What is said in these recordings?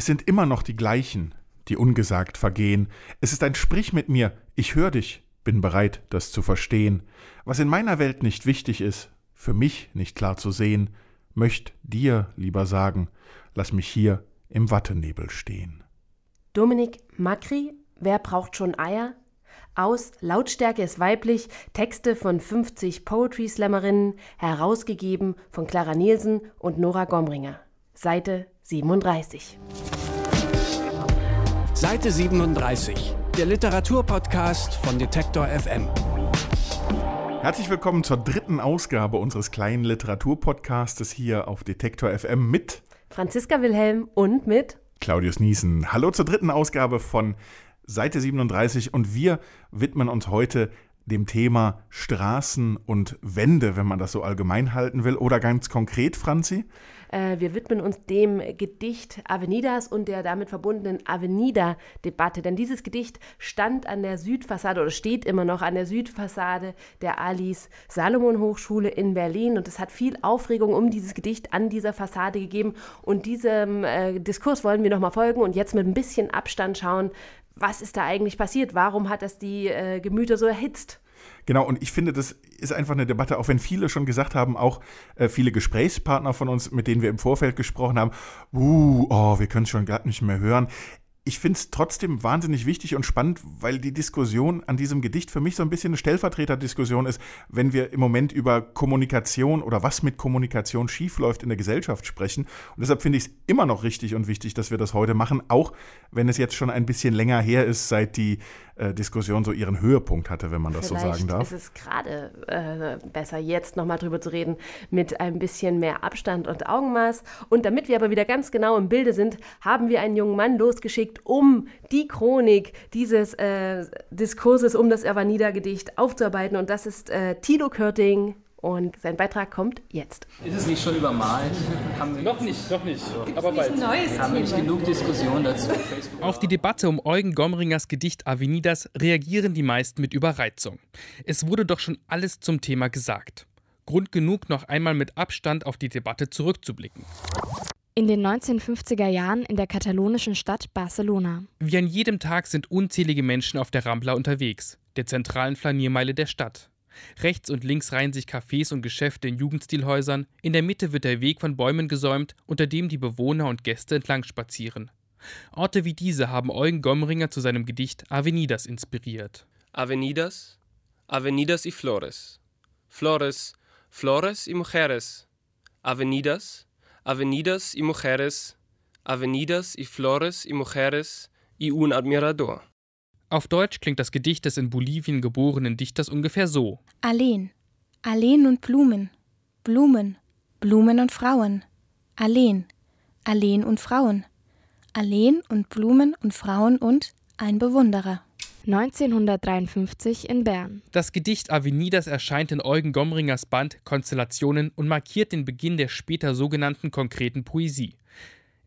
Es sind immer noch die gleichen, die ungesagt vergehen. Es ist ein Sprich mit mir, ich hör dich, bin bereit, das zu verstehen. Was in meiner Welt nicht wichtig ist, für mich nicht klar zu sehen, möcht dir lieber sagen, lass mich hier im Wattenebel stehen. Dominik Makri, Wer braucht schon Eier? Aus Lautstärke ist weiblich, Texte von 50 Poetry Slammerinnen, herausgegeben von Clara Nielsen und Nora Gomringer. Seite 37. Seite 37, der Literaturpodcast von Detektor FM. Herzlich willkommen zur dritten Ausgabe unseres kleinen Literaturpodcastes hier auf Detektor FM mit Franziska Wilhelm und mit Claudius Niesen. Hallo zur dritten Ausgabe von Seite 37 und wir widmen uns heute dem Thema Straßen und Wände, wenn man das so allgemein halten will, oder ganz konkret, Franzi? Äh, wir widmen uns dem Gedicht Avenidas und der damit verbundenen Avenida-Debatte. Denn dieses Gedicht stand an der Südfassade oder steht immer noch an der Südfassade der Alice Salomon Hochschule in Berlin. Und es hat viel Aufregung um dieses Gedicht an dieser Fassade gegeben. Und diesem äh, Diskurs wollen wir nochmal folgen und jetzt mit ein bisschen Abstand schauen, was ist da eigentlich passiert? Warum hat das die äh, Gemüter so erhitzt? Genau, und ich finde, das ist einfach eine Debatte, auch wenn viele schon gesagt haben, auch äh, viele Gesprächspartner von uns, mit denen wir im Vorfeld gesprochen haben, uh, oh, wir können es schon gar nicht mehr hören ich finde es trotzdem wahnsinnig wichtig und spannend, weil die Diskussion an diesem Gedicht für mich so ein bisschen eine Stellvertreterdiskussion ist, wenn wir im Moment über Kommunikation oder was mit Kommunikation schiefläuft in der Gesellschaft sprechen. Und deshalb finde ich es immer noch richtig und wichtig, dass wir das heute machen, auch wenn es jetzt schon ein bisschen länger her ist, seit die äh, Diskussion so ihren Höhepunkt hatte, wenn man das Vielleicht so sagen darf. Es ist gerade äh, besser, jetzt nochmal drüber zu reden, mit ein bisschen mehr Abstand und Augenmaß. Und damit wir aber wieder ganz genau im Bilde sind, haben wir einen jungen Mann losgeschickt, um die Chronik dieses äh, Diskurses um das Avanida-Gedicht aufzuarbeiten. Und das ist äh, Tilo Körting. Und sein Beitrag kommt jetzt. Ist es nicht schon übermalt? noch nicht, noch nicht. Aber bald. Wir haben nicht genug Diskussion dazu. Auf die Debatte um Eugen Gomringers Gedicht Avenidas reagieren die meisten mit Überreizung. Es wurde doch schon alles zum Thema gesagt. Grund genug, noch einmal mit Abstand auf die Debatte zurückzublicken. In den 1950er Jahren in der katalonischen Stadt Barcelona. Wie an jedem Tag sind unzählige Menschen auf der Rambla unterwegs, der zentralen Flaniermeile der Stadt. Rechts und links reihen sich Cafés und Geschäfte in Jugendstilhäusern, in der Mitte wird der Weg von Bäumen gesäumt, unter dem die Bewohner und Gäste entlang spazieren. Orte wie diese haben Eugen Gomringer zu seinem Gedicht Avenidas inspiriert. Avenidas, Avenidas y Flores. Flores, Flores y Mujeres. Avenidas, Avenidas y Mujeres. Avenidas y Flores y Mujeres y un admirador. Auf Deutsch klingt das Gedicht des in Bolivien geborenen Dichters ungefähr so: Alleen, Alleen und Blumen, Blumen, Blumen und Frauen, Alleen, Alleen und Frauen, Alleen und Blumen und Frauen und ein Bewunderer. 1953 in Bern. Das Gedicht Avenidas erscheint in Eugen Gomringers Band Konstellationen und markiert den Beginn der später sogenannten konkreten Poesie.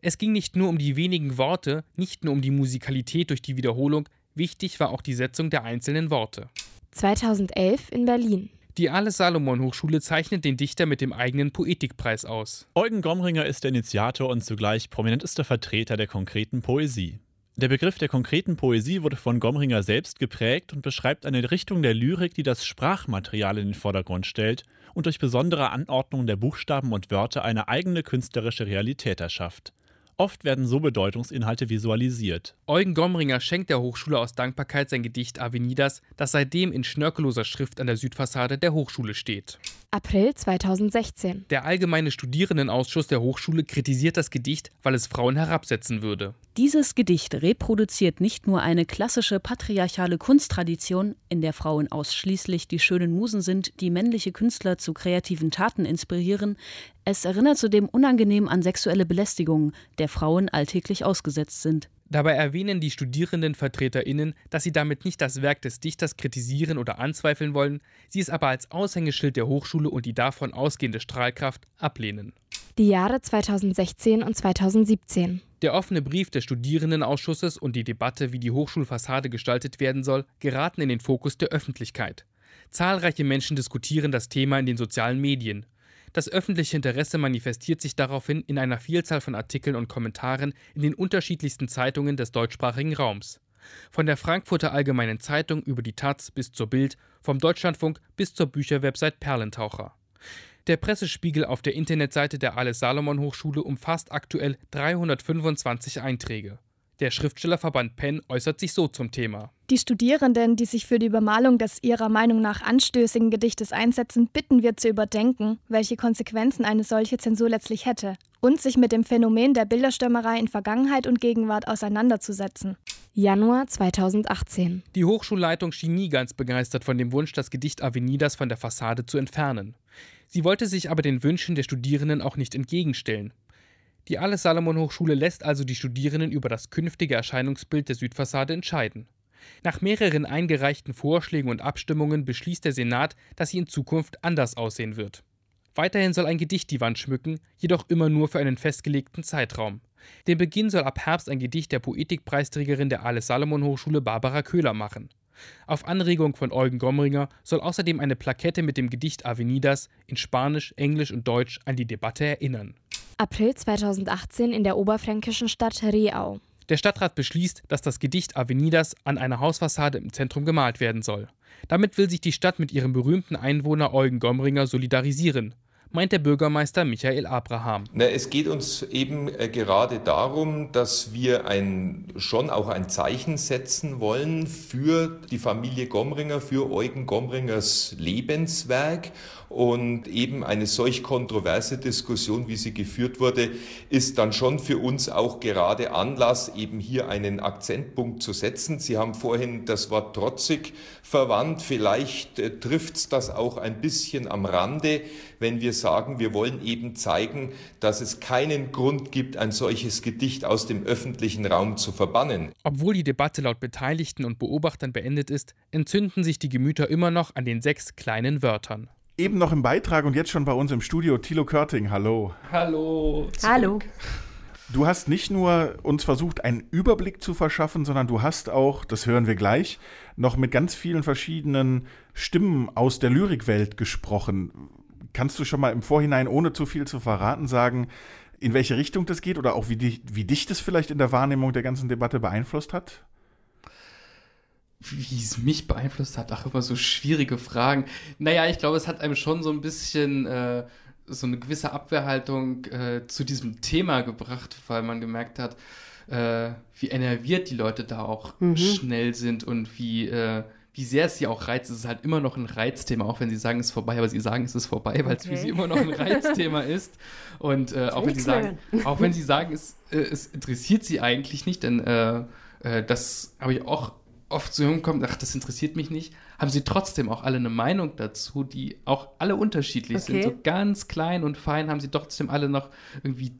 Es ging nicht nur um die wenigen Worte, nicht nur um die Musikalität durch die Wiederholung, Wichtig war auch die Setzung der einzelnen Worte. 2011 in Berlin. Die Alice Salomon Hochschule zeichnet den Dichter mit dem eigenen Poetikpreis aus. Eugen Gomringer ist der Initiator und zugleich prominentester Vertreter der konkreten Poesie. Der Begriff der konkreten Poesie wurde von Gomringer selbst geprägt und beschreibt eine Richtung der Lyrik, die das Sprachmaterial in den Vordergrund stellt und durch besondere Anordnung der Buchstaben und Wörter eine eigene künstlerische Realität erschafft. Oft werden so Bedeutungsinhalte visualisiert. Eugen Gomringer schenkt der Hochschule aus Dankbarkeit sein Gedicht Avenidas, das seitdem in schnörkelloser Schrift an der Südfassade der Hochschule steht. April 2016. Der Allgemeine Studierendenausschuss der Hochschule kritisiert das Gedicht, weil es Frauen herabsetzen würde. Dieses Gedicht reproduziert nicht nur eine klassische patriarchale Kunsttradition, in der Frauen ausschließlich die schönen Musen sind, die männliche Künstler zu kreativen Taten inspirieren, es erinnert zudem unangenehm an sexuelle Belästigungen, der Frauen alltäglich ausgesetzt sind. Dabei erwähnen die StudierendenvertreterInnen, dass sie damit nicht das Werk des Dichters kritisieren oder anzweifeln wollen, sie es aber als Aushängeschild der Hochschule und die davon ausgehende Strahlkraft ablehnen. Die Jahre 2016 und 2017. Der offene Brief des Studierendenausschusses und die Debatte, wie die Hochschulfassade gestaltet werden soll, geraten in den Fokus der Öffentlichkeit. Zahlreiche Menschen diskutieren das Thema in den sozialen Medien. Das öffentliche Interesse manifestiert sich daraufhin in einer Vielzahl von Artikeln und Kommentaren in den unterschiedlichsten Zeitungen des deutschsprachigen Raums. Von der Frankfurter Allgemeinen Zeitung über die Taz bis zur Bild, vom Deutschlandfunk bis zur Bücherwebsite Perlentaucher. Der Pressespiegel auf der Internetseite der Alice Salomon Hochschule umfasst aktuell 325 Einträge. Der Schriftstellerverband Penn äußert sich so zum Thema. Die Studierenden, die sich für die Übermalung des ihrer Meinung nach anstößigen Gedichtes einsetzen, bitten wir zu überdenken, welche Konsequenzen eine solche Zensur letztlich hätte und sich mit dem Phänomen der Bilderstürmerei in Vergangenheit und Gegenwart auseinanderzusetzen. Januar 2018. Die Hochschulleitung schien nie ganz begeistert von dem Wunsch, das Gedicht Avenidas von der Fassade zu entfernen. Sie wollte sich aber den Wünschen der Studierenden auch nicht entgegenstellen. Die Alles Salomon Hochschule lässt also die Studierenden über das künftige Erscheinungsbild der Südfassade entscheiden. Nach mehreren eingereichten Vorschlägen und Abstimmungen beschließt der Senat, dass sie in Zukunft anders aussehen wird. Weiterhin soll ein Gedicht die Wand schmücken, jedoch immer nur für einen festgelegten Zeitraum. Den Beginn soll ab Herbst ein Gedicht der Poetikpreisträgerin der Alles Salomon Hochschule Barbara Köhler machen. Auf Anregung von Eugen Gomringer soll außerdem eine Plakette mit dem Gedicht Avenidas in Spanisch, Englisch und Deutsch an die Debatte erinnern. April 2018 in der oberfränkischen Stadt Riau. Der Stadtrat beschließt, dass das Gedicht Avenidas an einer Hausfassade im Zentrum gemalt werden soll. Damit will sich die Stadt mit ihrem berühmten Einwohner Eugen Gomringer solidarisieren meint der Bürgermeister Michael Abraham. Na, es geht uns eben äh, gerade darum, dass wir ein, schon auch ein Zeichen setzen wollen für die Familie Gomringer, für Eugen Gomringers Lebenswerk. Und eben eine solch kontroverse Diskussion, wie sie geführt wurde, ist dann schon für uns auch gerade Anlass, eben hier einen Akzentpunkt zu setzen. Sie haben vorhin das Wort trotzig verwandt. Vielleicht äh, trifft es das auch ein bisschen am Rande, wenn wir sagen, wir wollen eben zeigen, dass es keinen Grund gibt, ein solches Gedicht aus dem öffentlichen Raum zu verbannen. Obwohl die Debatte laut Beteiligten und Beobachtern beendet ist, entzünden sich die Gemüter immer noch an den sechs kleinen Wörtern. Eben noch im Beitrag und jetzt schon bei uns im Studio Thilo Körting. Hallo. Hallo. Zurück. Hallo. Du hast nicht nur uns versucht, einen Überblick zu verschaffen, sondern du hast auch, das hören wir gleich, noch mit ganz vielen verschiedenen Stimmen aus der Lyrikwelt gesprochen. Kannst du schon mal im Vorhinein, ohne zu viel zu verraten, sagen, in welche Richtung das geht oder auch wie, die, wie dich das vielleicht in der Wahrnehmung der ganzen Debatte beeinflusst hat? Wie es mich beeinflusst hat, ach, immer so schwierige Fragen. Naja, ich glaube, es hat einem schon so ein bisschen äh, so eine gewisse Abwehrhaltung äh, zu diesem Thema gebracht, weil man gemerkt hat, äh, wie enerviert die Leute da auch mhm. schnell sind und wie äh, wie sehr es sie auch reizt. Es ist halt immer noch ein Reizthema, auch wenn sie sagen, es ist vorbei, aber sie sagen, es ist vorbei, weil es für sie immer noch ein Reizthema ist. Und äh, auch, wenn sie sagen, auch wenn sie sagen, es, äh, es interessiert sie eigentlich nicht, denn das habe ich auch oft zu hören kommt, ach, das interessiert mich nicht, haben sie trotzdem auch alle eine Meinung dazu, die auch alle unterschiedlich okay. sind. So ganz klein und fein haben sie trotzdem alle noch irgendwie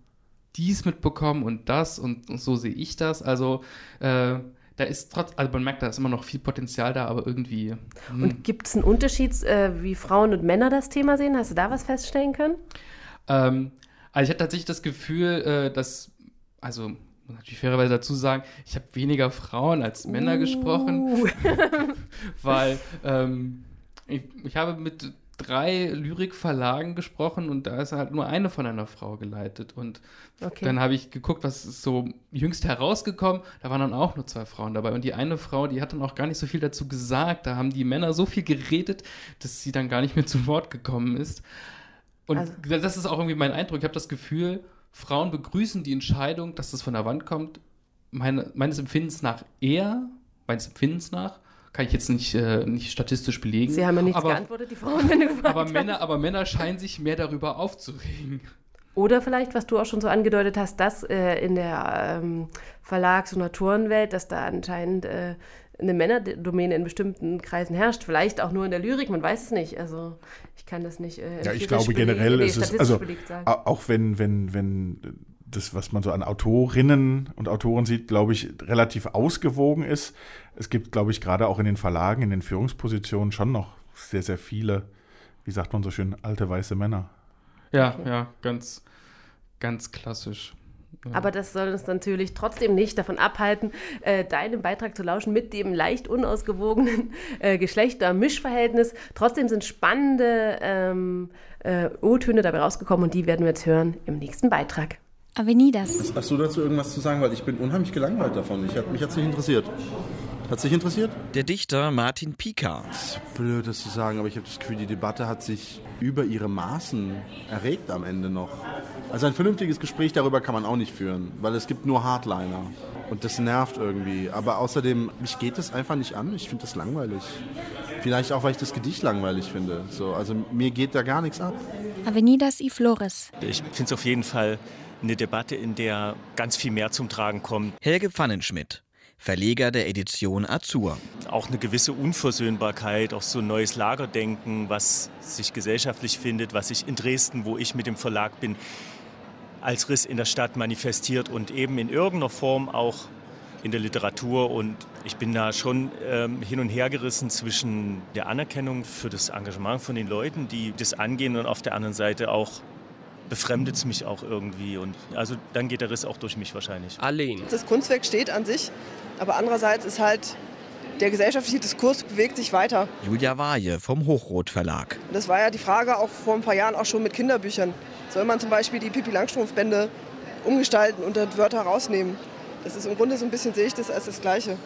dies mitbekommen und das und, und so sehe ich das. Also äh, da ist trotz, also man merkt, da ist immer noch viel Potenzial da, aber irgendwie. Hm. Und gibt es einen Unterschied, äh, wie Frauen und Männer das Thema sehen? Hast du da was feststellen können? Ähm, also ich hatte tatsächlich das Gefühl, äh, dass, also muss natürlich fairerweise dazu sagen, ich habe weniger Frauen als Männer uh. gesprochen, weil ähm, ich, ich habe mit drei Lyrikverlagen gesprochen und da ist halt nur eine von einer Frau geleitet. Und okay. dann habe ich geguckt, was ist so jüngst herausgekommen. Da waren dann auch nur zwei Frauen dabei. Und die eine Frau, die hat dann auch gar nicht so viel dazu gesagt. Da haben die Männer so viel geredet, dass sie dann gar nicht mehr zu Wort gekommen ist. Und also. das ist auch irgendwie mein Eindruck. Ich habe das Gefühl, Frauen begrüßen die Entscheidung, dass das von der Wand kommt, meine, meines Empfindens nach eher, meines Empfindens nach, kann ich jetzt nicht, äh, nicht statistisch belegen. Sie haben ja nichts aber, geantwortet, die Frauen, wenn du gefragt aber Männer, aber Männer scheinen sich mehr darüber aufzuregen. Oder vielleicht, was du auch schon so angedeutet hast, dass äh, in der ähm, Verlags- und Autorenwelt, dass da anscheinend äh, eine Männerdomäne in bestimmten Kreisen herrscht. Vielleicht auch nur in der Lyrik, man weiß es nicht. Also ich kann das nicht. Äh, ja, ich glaube generell ist es, also auch wenn, wenn, wenn das, was man so an Autorinnen und Autoren sieht, glaube ich, relativ ausgewogen ist. Es gibt, glaube ich, gerade auch in den Verlagen, in den Führungspositionen schon noch sehr, sehr viele, wie sagt man so schön, alte weiße Männer. Ja, okay. ja, ganz, ganz klassisch. Aber das soll uns natürlich trotzdem nicht davon abhalten, äh, deinem Beitrag zu lauschen mit dem leicht unausgewogenen äh, Geschlechtermischverhältnis. Trotzdem sind spannende ähm, äh, O-Töne dabei rausgekommen und die werden wir jetzt hören im nächsten Beitrag. Avenidas. Hast du dazu irgendwas zu sagen? Weil ich bin unheimlich gelangweilt davon. Ich, mich hat es nicht interessiert. Hat es dich interessiert? Der Dichter Martin ist blöd, das zu sagen, aber ich habe das Gefühl, die Debatte hat sich über ihre Maßen erregt am Ende noch. Also ein vernünftiges Gespräch darüber kann man auch nicht führen, weil es gibt nur Hardliner. Und das nervt irgendwie. Aber außerdem, mich geht das einfach nicht an. Ich finde das langweilig. Vielleicht auch, weil ich das Gedicht langweilig finde. So, also mir geht da gar nichts ab. Avenidas y Flores. Ich finde es auf jeden Fall eine Debatte, in der ganz viel mehr zum Tragen kommt. Helge Pfannenschmidt. Verleger der Edition Azur. Auch eine gewisse Unversöhnbarkeit, auch so ein neues Lagerdenken, was sich gesellschaftlich findet, was sich in Dresden, wo ich mit dem Verlag bin, als Riss in der Stadt manifestiert und eben in irgendeiner Form auch in der Literatur. Und ich bin da schon ähm, hin und her gerissen zwischen der Anerkennung für das Engagement von den Leuten, die das angehen, und auf der anderen Seite auch befremdet es mich auch irgendwie. Und also dann geht der Riss auch durch mich wahrscheinlich. Allein. Das Kunstwerk steht an sich, aber andererseits ist halt der gesellschaftliche Diskurs bewegt sich weiter. Julia Waje vom Hochrot Verlag. Das war ja die Frage auch vor ein paar Jahren auch schon mit Kinderbüchern. Soll man zum Beispiel die Pipi Langstrumpf-Bände umgestalten und dann Wörter rausnehmen? Das ist im Grunde so ein bisschen, sehe ich das als das Gleiche.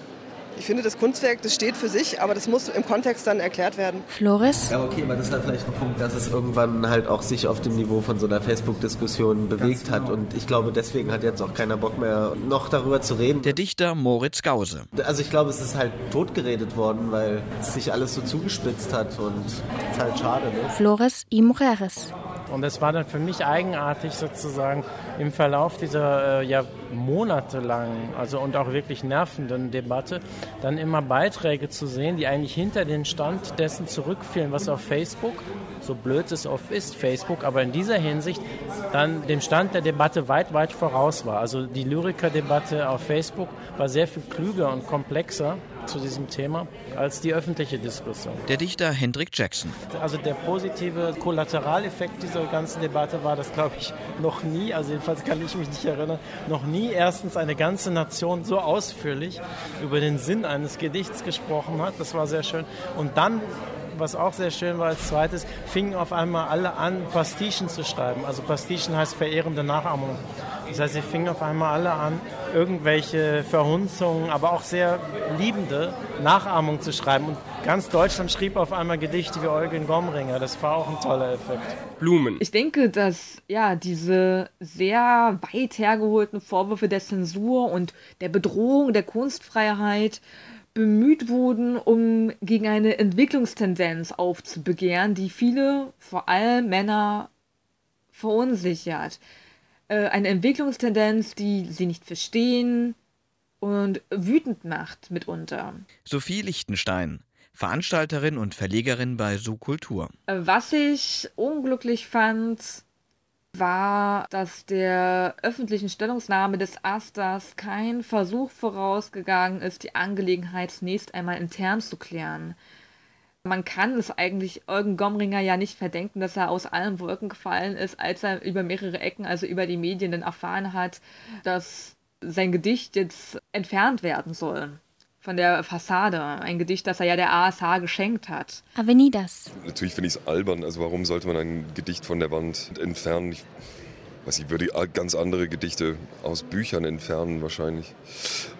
Ich finde, das Kunstwerk, das steht für sich, aber das muss im Kontext dann erklärt werden. Flores? Ja, okay, aber das ist halt vielleicht ein Punkt, dass es irgendwann halt auch sich auf dem Niveau von so einer Facebook-Diskussion bewegt genau. hat. Und ich glaube, deswegen hat jetzt auch keiner Bock mehr, noch darüber zu reden. Der Dichter Moritz Gause. Also ich glaube, es ist halt totgeredet worden, weil es sich alles so zugespitzt hat und es ist halt schade. Ne? Flores y Mujeres. Und es war dann für mich eigenartig sozusagen im Verlauf dieser äh, ja monatelangen, also und auch wirklich nervenden Debatte, dann immer Beiträge zu sehen, die eigentlich hinter den Stand dessen zurückfielen, was auf Facebook, so blöd es oft ist, Facebook, aber in dieser Hinsicht dann dem Stand der Debatte weit, weit voraus war. Also die Lyrikerdebatte auf Facebook war sehr viel klüger und komplexer zu diesem Thema als die öffentliche Diskussion. Der Dichter Hendrik Jackson. Also der positive Kollateraleffekt dieser ganzen Debatte war, dass glaube ich noch nie, also jedenfalls kann ich mich nicht erinnern, noch nie erstens eine ganze Nation so ausführlich über den Sinn eines Gedichts gesprochen hat. Das war sehr schön. Und dann was auch sehr schön war als zweites, fingen auf einmal alle an, Pastichen zu schreiben. Also Pastichen heißt verehrende Nachahmung. Das heißt, sie fingen auf einmal alle an, irgendwelche Verhunzungen, aber auch sehr liebende Nachahmungen zu schreiben. Und ganz Deutschland schrieb auf einmal Gedichte wie Eugen Gomringer. Das war auch ein toller Effekt. Blumen. Ich denke, dass ja diese sehr weit hergeholten Vorwürfe der Zensur und der Bedrohung der Kunstfreiheit bemüht wurden, um gegen eine Entwicklungstendenz aufzubegehren, die viele, vor allem Männer, verunsichert eine Entwicklungstendenz, die sie nicht verstehen und wütend macht mitunter. Sophie Lichtenstein, Veranstalterin und Verlegerin bei Subkultur. Äh, was ich unglücklich fand, war, dass der öffentlichen Stellungnahme des Asters kein Versuch vorausgegangen ist, die Angelegenheit zunächst einmal intern zu klären. Man kann es eigentlich Eugen Gomringer ja nicht verdenken, dass er aus allen Wolken gefallen ist, als er über mehrere Ecken, also über die Medien, dann erfahren hat, dass sein Gedicht jetzt entfernt werden soll von der Fassade. Ein Gedicht, das er ja der ASH geschenkt hat. Avenidas. Natürlich finde ich es albern. Also warum sollte man ein Gedicht von der Wand entfernen? Ich weiß ich würde ganz andere Gedichte aus Büchern entfernen wahrscheinlich.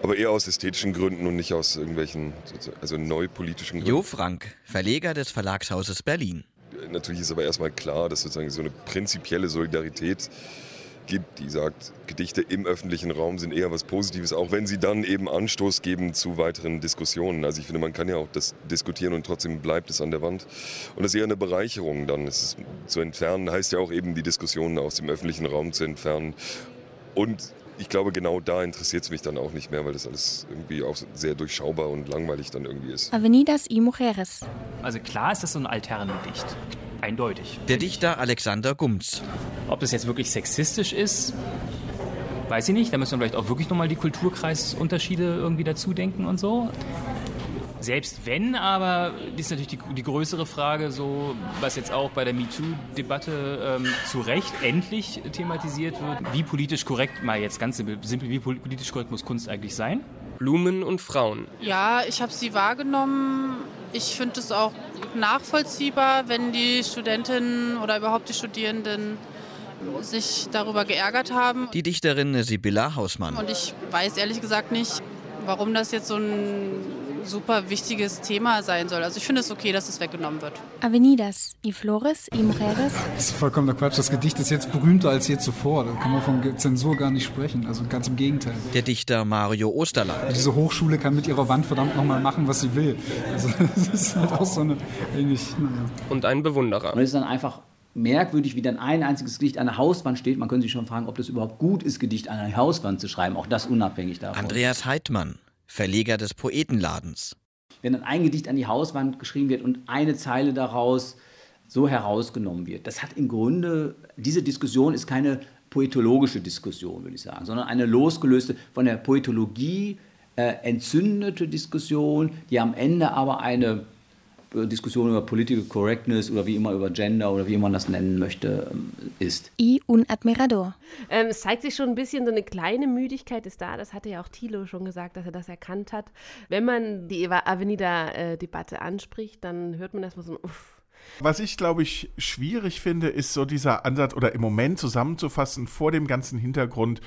Aber eher aus ästhetischen Gründen und nicht aus irgendwelchen, also neupolitischen Gründen. Jo Frank, Verleger des Verlagshauses Berlin. Natürlich ist aber erstmal klar, dass sozusagen so eine prinzipielle Solidarität gibt, die sagt, Gedichte im öffentlichen Raum sind eher was Positives, auch wenn sie dann eben Anstoß geben zu weiteren Diskussionen. Also ich finde, man kann ja auch das diskutieren und trotzdem bleibt es an der Wand. Und das ist eher eine Bereicherung dann. Es zu entfernen heißt ja auch eben, die Diskussionen aus dem öffentlichen Raum zu entfernen. Und ich glaube, genau da interessiert es mich dann auch nicht mehr, weil das alles irgendwie auch sehr durchschaubar und langweilig dann irgendwie ist. Avenidas y Mujeres. Also klar ist das so ein Altherrengedicht. Eindeutig. Der Dichter Alexander Gumz. Ob das jetzt wirklich sexistisch ist, weiß ich nicht. Da müssen wir vielleicht auch wirklich nochmal die Kulturkreisunterschiede irgendwie dazu denken und so. Selbst wenn, aber das ist natürlich die, die größere Frage, so was jetzt auch bei der MeToo-Debatte ähm, zu Recht endlich thematisiert wird. Wie politisch korrekt, mal jetzt ganz simpel, simpel wie politisch korrekt muss Kunst eigentlich sein? Blumen und Frauen. Ja, ich habe sie wahrgenommen. Ich finde es auch nachvollziehbar, wenn die Studentinnen oder überhaupt die Studierenden sich darüber geärgert haben. Die Dichterin Sibylla Hausmann. Und ich weiß ehrlich gesagt nicht, warum das jetzt so ein super wichtiges Thema sein soll. Also ich finde es okay, dass es weggenommen wird. Avenidas, y flores, y mujeres. Das ist vollkommener Quatsch. Das Gedicht ist jetzt berühmter als je zuvor. Da kann man von Zensur gar nicht sprechen. Also ganz im Gegenteil. Der Dichter Mario Osterland. Diese Hochschule kann mit ihrer Wand verdammt nochmal machen, was sie will. Also das ist halt auch so eine, eigentlich, naja. Und ein Bewunderer. Und es ist dann einfach merkwürdig, wie dann ein einziges Gedicht an der Hauswand steht. Man könnte sich schon fragen, ob das überhaupt gut ist, Gedicht an eine Hauswand zu schreiben. Auch das unabhängig davon. Andreas Heidmann, Verleger des Poetenladens. Wenn dann ein Gedicht an die Hauswand geschrieben wird und eine Zeile daraus so herausgenommen wird, das hat im Grunde, diese Diskussion ist keine poetologische Diskussion, würde ich sagen, sondern eine losgelöste von der Poetologie äh, entzündete Diskussion, die am Ende aber eine Diskussion über Political Correctness oder wie immer über Gender oder wie man das nennen möchte, ist. Y un admirador. Ähm, es zeigt sich schon ein bisschen, so eine kleine Müdigkeit ist da. Das hatte ja auch Thilo schon gesagt, dass er das erkannt hat. Wenn man die Avenida-Debatte anspricht, dann hört man erstmal so ein Uff. Was ich, glaube ich, schwierig finde, ist so dieser Ansatz oder im Moment zusammenzufassen vor dem ganzen Hintergrund,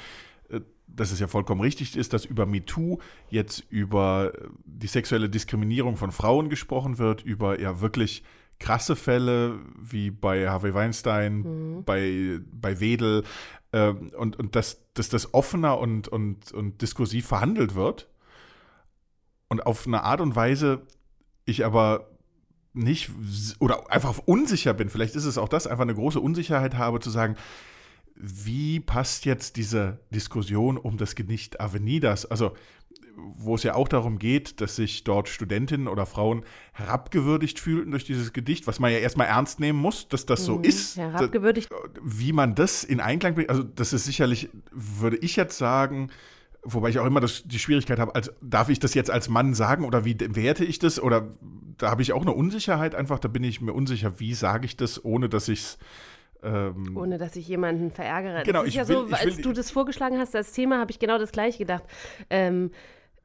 dass es ja vollkommen richtig ist, dass über MeToo jetzt über die sexuelle Diskriminierung von Frauen gesprochen wird, über ja wirklich krasse Fälle wie bei Harvey Weinstein, mhm. bei, bei Wedel äh, und, und dass, dass das offener und, und, und diskursiv verhandelt wird und auf eine Art und Weise ich aber nicht oder einfach unsicher bin, vielleicht ist es auch das, einfach eine große Unsicherheit habe zu sagen, wie passt jetzt diese Diskussion um das Gedicht Avenidas, also wo es ja auch darum geht, dass sich dort Studentinnen oder Frauen herabgewürdigt fühlten durch dieses Gedicht, was man ja erstmal ernst nehmen muss, dass das so mhm, ist. Herabgewürdigt. Wie man das in Einklang bringt, also das ist sicherlich, würde ich jetzt sagen, wobei ich auch immer das, die Schwierigkeit habe, als, darf ich das jetzt als Mann sagen oder wie werte ich das? Oder da habe ich auch eine Unsicherheit einfach, da bin ich mir unsicher, wie sage ich das, ohne dass ich es ähm, Ohne dass ich jemanden verärgere. Genau, das ist ich ja will, so, als will, du das vorgeschlagen hast als Thema, habe ich genau das gleiche gedacht. Ähm,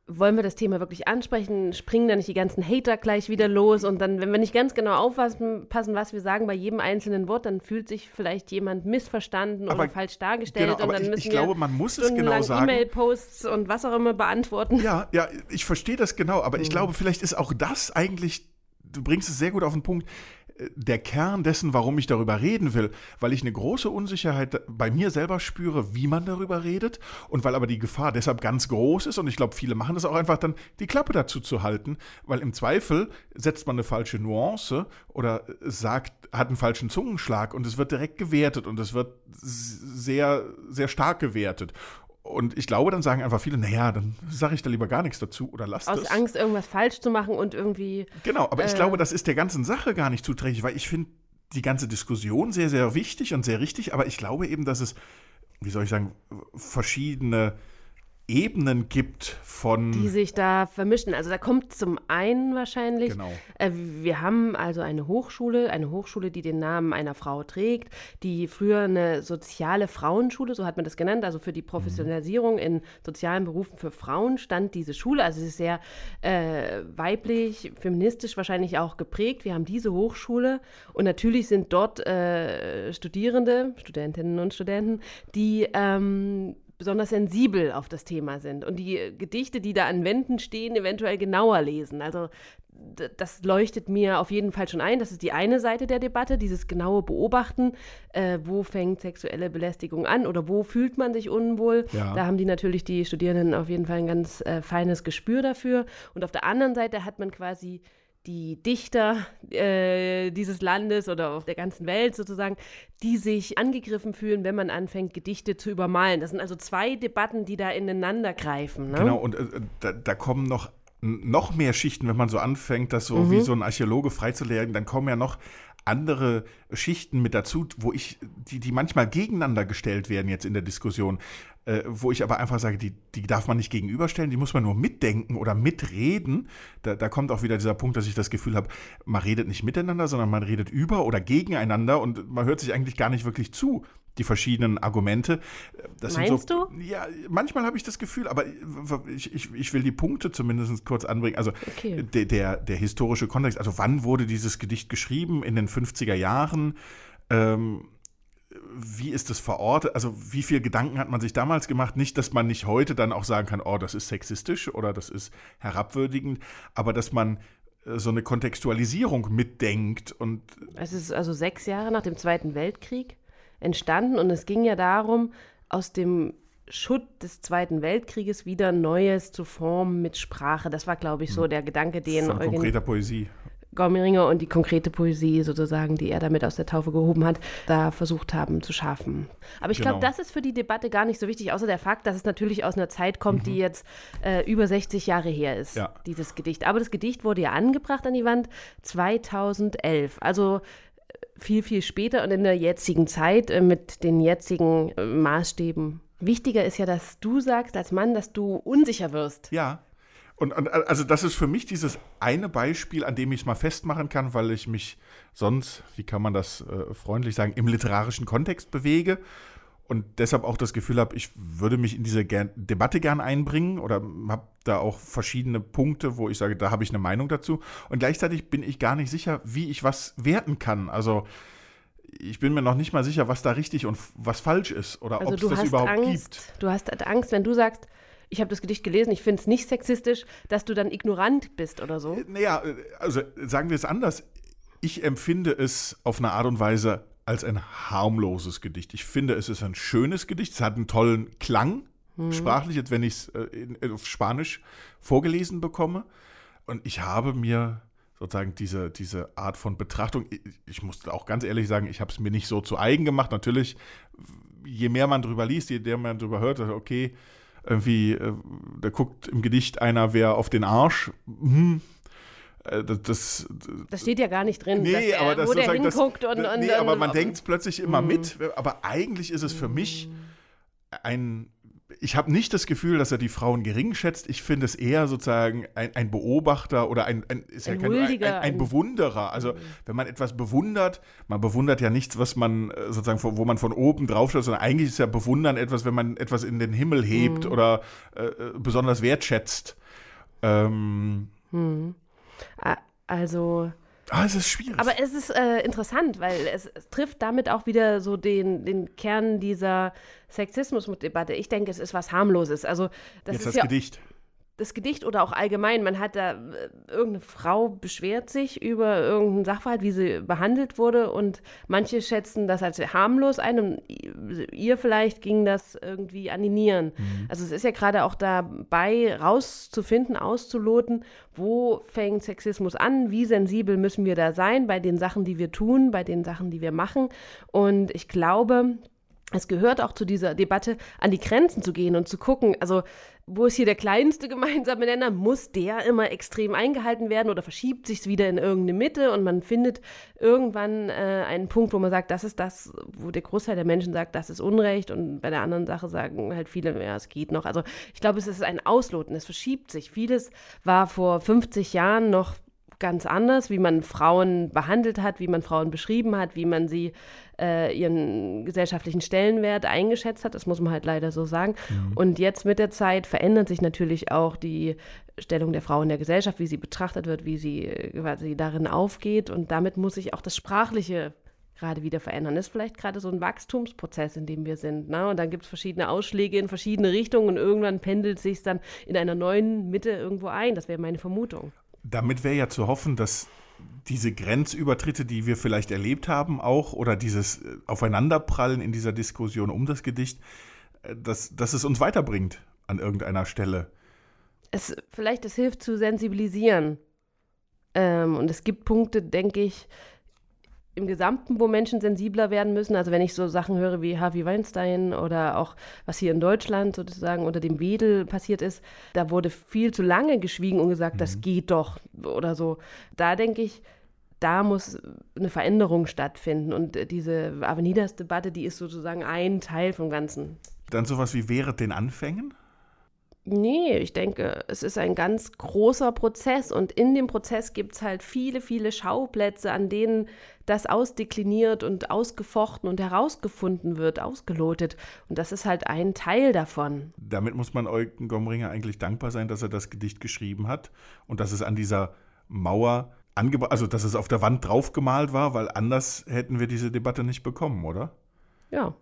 wollen wir das Thema wirklich ansprechen? Springen da nicht die ganzen Hater gleich wieder los? Und dann, wenn wir nicht ganz genau aufpassen, was wir sagen bei jedem einzelnen Wort, dann fühlt sich vielleicht jemand missverstanden Aber- oder falsch dargestellt. genau, und dann ich- müssen ich glaube, man muss es genau sagen. E-Mail-Posts und was auch immer beantworten. Ja, ja, ich verstehe das genau, aber ich Mhm. glaube, vielleicht ist auch das eigentlich, du bringst es sehr gut auf den Punkt, der Kern dessen, warum ich darüber reden will, weil ich eine große Unsicherheit bei mir selber spüre, wie man darüber redet und weil aber die Gefahr deshalb ganz groß ist und ich glaube, viele machen das auch einfach dann, die Klappe dazu zu halten, weil im Zweifel setzt man eine falsche Nuance oder sagt, hat einen falschen Zungenschlag und es wird direkt gewertet und es wird sehr, sehr stark gewertet. Und ich glaube, dann sagen einfach viele, naja, dann sage ich da lieber gar nichts dazu oder lass Aus das. Angst, irgendwas falsch zu machen und irgendwie. Genau, aber ich äh, glaube, das ist der ganzen Sache gar nicht zuträglich, weil ich finde die ganze Diskussion sehr, sehr wichtig und sehr richtig, aber ich glaube eben, dass es, wie soll ich sagen, verschiedene Ebenen gibt von. die sich da vermischen. Also da kommt zum einen wahrscheinlich, Genau. äh, wir haben also eine Hochschule, eine Hochschule, die den Namen einer Frau trägt, die früher eine soziale Frauenschule, so hat man das genannt, also für die Professionalisierung in sozialen Berufen für Frauen stand diese Schule. Also sie ist sehr äh, weiblich, feministisch wahrscheinlich auch geprägt. Wir haben diese Hochschule und natürlich sind dort äh, Studierende, Studentinnen und Studenten, die ähm, besonders sensibel auf das Thema sind und die äh, Gedichte, die da an Wänden stehen, eventuell genauer lesen. Also das leuchtet mir auf jeden Fall schon ein. Das ist die eine Seite der Debatte, dieses genaue Beobachten, äh, wo fängt sexuelle Belästigung an oder wo fühlt man sich unwohl. Ja. Da haben die natürlich die Studierenden auf jeden Fall ein ganz äh, feines Gespür dafür. Und auf der anderen Seite hat man quasi die Dichter äh, dieses Landes oder auf der ganzen Welt sozusagen, die sich angegriffen fühlen, wenn man anfängt, Gedichte zu übermalen. Das sind also zwei Debatten, die da ineinander greifen. Ne? Genau, und äh, da, da kommen noch, noch mehr Schichten, wenn man so anfängt, das so Mhm. wie so ein Archäologe freizulegen, dann kommen ja noch andere Schichten mit dazu, wo ich, die, die manchmal gegeneinander gestellt werden jetzt in der Diskussion, äh, wo ich aber einfach sage, die, die darf man nicht gegenüberstellen, die muss man nur mitdenken oder mitreden. Da, da kommt auch wieder dieser Punkt, dass ich das Gefühl habe, man redet nicht miteinander, sondern man redet über oder gegeneinander und man hört sich eigentlich gar nicht wirklich zu die verschiedenen Argumente. Das Meinst so, du? Ja, manchmal habe ich das Gefühl, aber ich, ich, ich will die Punkte zumindest kurz anbringen. Also Okay. der, der, der historische Kontext, also wann wurde dieses Gedicht geschrieben? In den 50er Jahren? Ähm, wie ist es verortet? Also wie viel Gedanken hat man sich damals gemacht? Nicht, dass man nicht heute dann auch sagen kann, oh, das ist sexistisch oder das ist herabwürdigend, aber dass man äh, so eine Kontextualisierung mitdenkt und Es ist also sechs Jahre nach dem Zweiten Weltkrieg entstanden und es ging ja darum, aus dem Schutt des Zweiten Weltkrieges wieder Neues zu formen mit Sprache. Das war, glaube ich, so der Gedanke, den von konkreter Poesie. Gommeringer und die konkrete Poesie sozusagen, die er damit aus der Taufe gehoben hat, da versucht haben zu schaffen. Aber ich glaube, Genau. das ist für die Debatte gar nicht so wichtig, außer der Fakt, dass es natürlich aus einer Zeit kommt, Mhm. die jetzt äh, über 60 Jahre her ist, Ja. dieses Gedicht. Aber das Gedicht wurde ja angebracht an die Wand 2011, also viel, viel später und in der jetzigen Zeit äh, mit den jetzigen äh, Maßstäben. Wichtiger ist ja, dass du sagst als Mann, dass du unsicher wirst. Ja. Und, und also das ist für mich dieses eine Beispiel, an dem ich es mal festmachen kann, weil ich mich sonst, wie kann man das äh, freundlich sagen, im literarischen Kontext bewege und deshalb auch das Gefühl habe, ich würde mich in diese gern, Debatte gern einbringen oder habe da auch verschiedene Punkte, wo ich sage, da habe ich eine Meinung dazu. Und gleichzeitig bin ich gar nicht sicher, wie ich was werten kann. Also ich bin mir noch nicht mal sicher, was da richtig und was falsch ist oder Also ob es das überhaupt Angst, gibt. du hast Angst, wenn du sagst, ich habe das Gedicht gelesen, ich finde es nicht sexistisch, dass du dann ignorant bist oder so. Naja, also sagen wir es anders. Ich empfinde es auf eine Art und Weise als ein harmloses Gedicht. Ich finde, es ist ein schönes Gedicht. Es hat einen tollen Klang, Mhm. sprachlich, jetzt wenn ich es äh, in- auf Spanisch vorgelesen bekomme. Und ich habe mir sozusagen diese, diese Art von Betrachtung, ich, ich muss auch ganz ehrlich sagen, ich habe es mir nicht so zu eigen gemacht. Natürlich, je mehr man drüber liest, je mehr man drüber hört, okay, irgendwie, äh, da guckt im Gedicht einer wer auf den Arsch. Hm, äh, das, das, Das steht ja gar nicht drin, nee, dass der, aber das wo der sozusagen das- hinguckt und, und nee, aber man denkt es plötzlich immer Mhm. mit. Aber eigentlich ist es für mich ein. Ich habe nicht das Gefühl, dass er die Frauen gering schätzt. Ich finde es eher sozusagen ein, ein Beobachter oder ein, ein, ja Ein kein, ein, Bewunderer. Also wenn man etwas bewundert, man bewundert ja nichts, was man äh, sozusagen, wo man von oben drauf schaut, sondern eigentlich ist ja Bewundern etwas, wenn man etwas in den Himmel hebt Mhm. oder äh, äh, besonders wertschätzt. Ähm, Hm. Also. Ah, es ist schwierig. Aber es ist äh, interessant, weil es, es trifft damit auch wieder so den, den Kern dieser Sexismus-Debatte. Ich denke, es ist was harmloses. Also das jetzt ist das ja Gedicht. Das Gedicht oder auch allgemein, man hat da, äh, irgendeine Frau beschwert sich über irgendeinen Sachverhalt, wie sie behandelt wurde und manche schätzen das als harmlos ein und ihr vielleicht ging das irgendwie an die Nieren. Also es ist ja gerade auch dabei, rauszufinden, auszuloten, wo fängt Sexismus an, wie sensibel müssen wir da sein bei den Sachen, die wir tun, bei den Sachen, die wir machen und ich glaube, es gehört auch zu dieser Debatte, an die Grenzen zu gehen und zu gucken, also wo ist hier der kleinste gemeinsame Nenner? Muss der immer extrem eingehalten werden oder verschiebt sich es wieder in irgendeine Mitte und man findet irgendwann äh, einen Punkt, wo man sagt, das ist das, wo der Großteil der Menschen sagt, das ist Unrecht und bei der anderen Sache sagen halt viele, ja, es geht noch. Also ich glaube, es ist ein Ausloten, es verschiebt sich. Vieles war vor 50 Jahren noch ganz anders, wie man Frauen behandelt hat, wie man Frauen beschrieben hat, wie man sie äh, ihren gesellschaftlichen Stellenwert eingeschätzt hat. Das muss man halt leider so sagen. Und jetzt mit der Zeit verändert sich natürlich auch die Stellung der Frau in der Gesellschaft, wie sie betrachtet wird, wie sie quasi darin aufgeht. Und damit muss sich auch das Sprachliche gerade wieder verändern. Das ist vielleicht gerade so ein Wachstumsprozess, in dem wir sind. Ne? Und dann gibt es verschiedene Ausschläge in verschiedene Richtungen und irgendwann pendelt sich dann in einer neuen Mitte irgendwo ein. Das wäre meine Vermutung. Damit wäre ja zu hoffen, dass diese Grenzübertritte, die wir vielleicht erlebt haben, auch oder dieses äh, Aufeinanderprallen in dieser Diskussion um das Gedicht, äh, dass, dass es uns weiterbringt an irgendeiner Stelle. es vielleicht es hilft zu sensibilisieren. Ähm, und es gibt Punkte, denke ich, im Gesamten, wo Menschen sensibler werden müssen. Also wenn ich so Sachen höre wie Harvey Weinstein oder auch was hier in Deutschland sozusagen unter dem Wedel passiert ist, da wurde viel zu lange geschwiegen und gesagt, das geht doch oder so. Da denke ich, da muss eine Veränderung stattfinden. Und diese Avenidas-Debatte, die ist sozusagen ein Teil vom Ganzen. Dann sowas wie während den Anfängen? Nee, ich denke, es ist ein ganz großer Prozess und in dem Prozess gibt es halt viele, viele Schauplätze, an denen das ausdekliniert und ausgefochten und herausgefunden wird, ausgelotet. Und das ist halt ein Teil davon. Damit muss man Eugen Gomringer eigentlich dankbar sein, dass er das Gedicht geschrieben hat und dass es an dieser Mauer angebracht, also dass es auf der Wand draufgemalt war, weil anders hätten wir diese Debatte nicht bekommen, oder? Ja.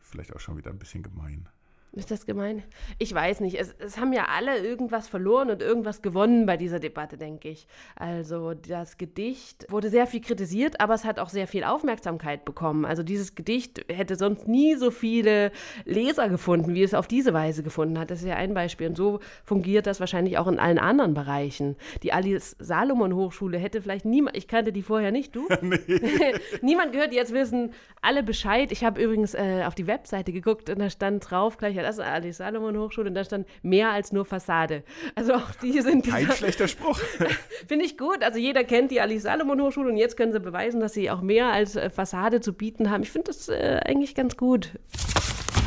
Vielleicht auch schon wieder ein bisschen gemein. Ist das gemein? Ich weiß nicht. Es, es, haben ja alle irgendwas verloren und irgendwas gewonnen bei dieser Debatte, denke ich. Also das Gedicht wurde sehr viel kritisiert, aber es hat auch sehr viel Aufmerksamkeit bekommen. Also dieses Gedicht hätte sonst nie so viele Leser gefunden, wie es auf diese Weise gefunden hat. Das ist ja ein Beispiel. Und so fungiert das wahrscheinlich auch in allen anderen Bereichen. Die Alice Salomon Hochschule hätte vielleicht niemand, ich kannte die vorher nicht, du? niemand gehört, jetzt wissen alle Bescheid. Ich habe übrigens äh, auf die Webseite geguckt und da stand drauf gleich das ist Ali Salomon Hochschule und da stand mehr als nur Fassade. Also auch die sind. Kein schlechter Spruch. Finde ich gut. Also jeder kennt die Ali Salomon Hochschule und jetzt können sie beweisen, dass sie auch mehr als äh, Fassade zu bieten haben. Ich finde das äh, eigentlich ganz gut.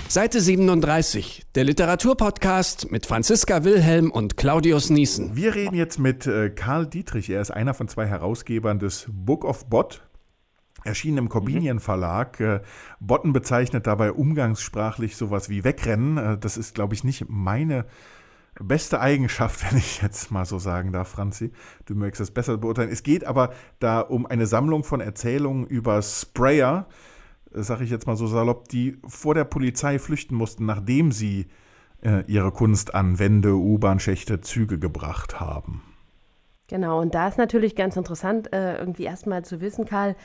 Seite 37, der Literaturpodcast mit Franziska Wilhelm und Claudius Niesen. Wir reden jetzt mit äh, Karl Dietrich. Er ist einer von zwei Herausgebern des Book of Bot erschienen im Corbinian Verlag. Äh, Botten bezeichnet dabei umgangssprachlich sowas wie wegrennen. Äh, das ist, glaube ich, nicht meine beste Eigenschaft, wenn ich jetzt mal so sagen darf, Franzi. Du möchtest es besser beurteilen. Es geht aber da um eine Sammlung von Erzählungen über Sprayer, äh, sage ich jetzt mal so salopp, die vor der Polizei flüchten mussten, nachdem sie äh, ihre Kunst an Wände, U-Bahn-Schächte, Züge gebracht haben. Genau, und da ist natürlich ganz interessant, äh, irgendwie erstmal zu wissen, Karl,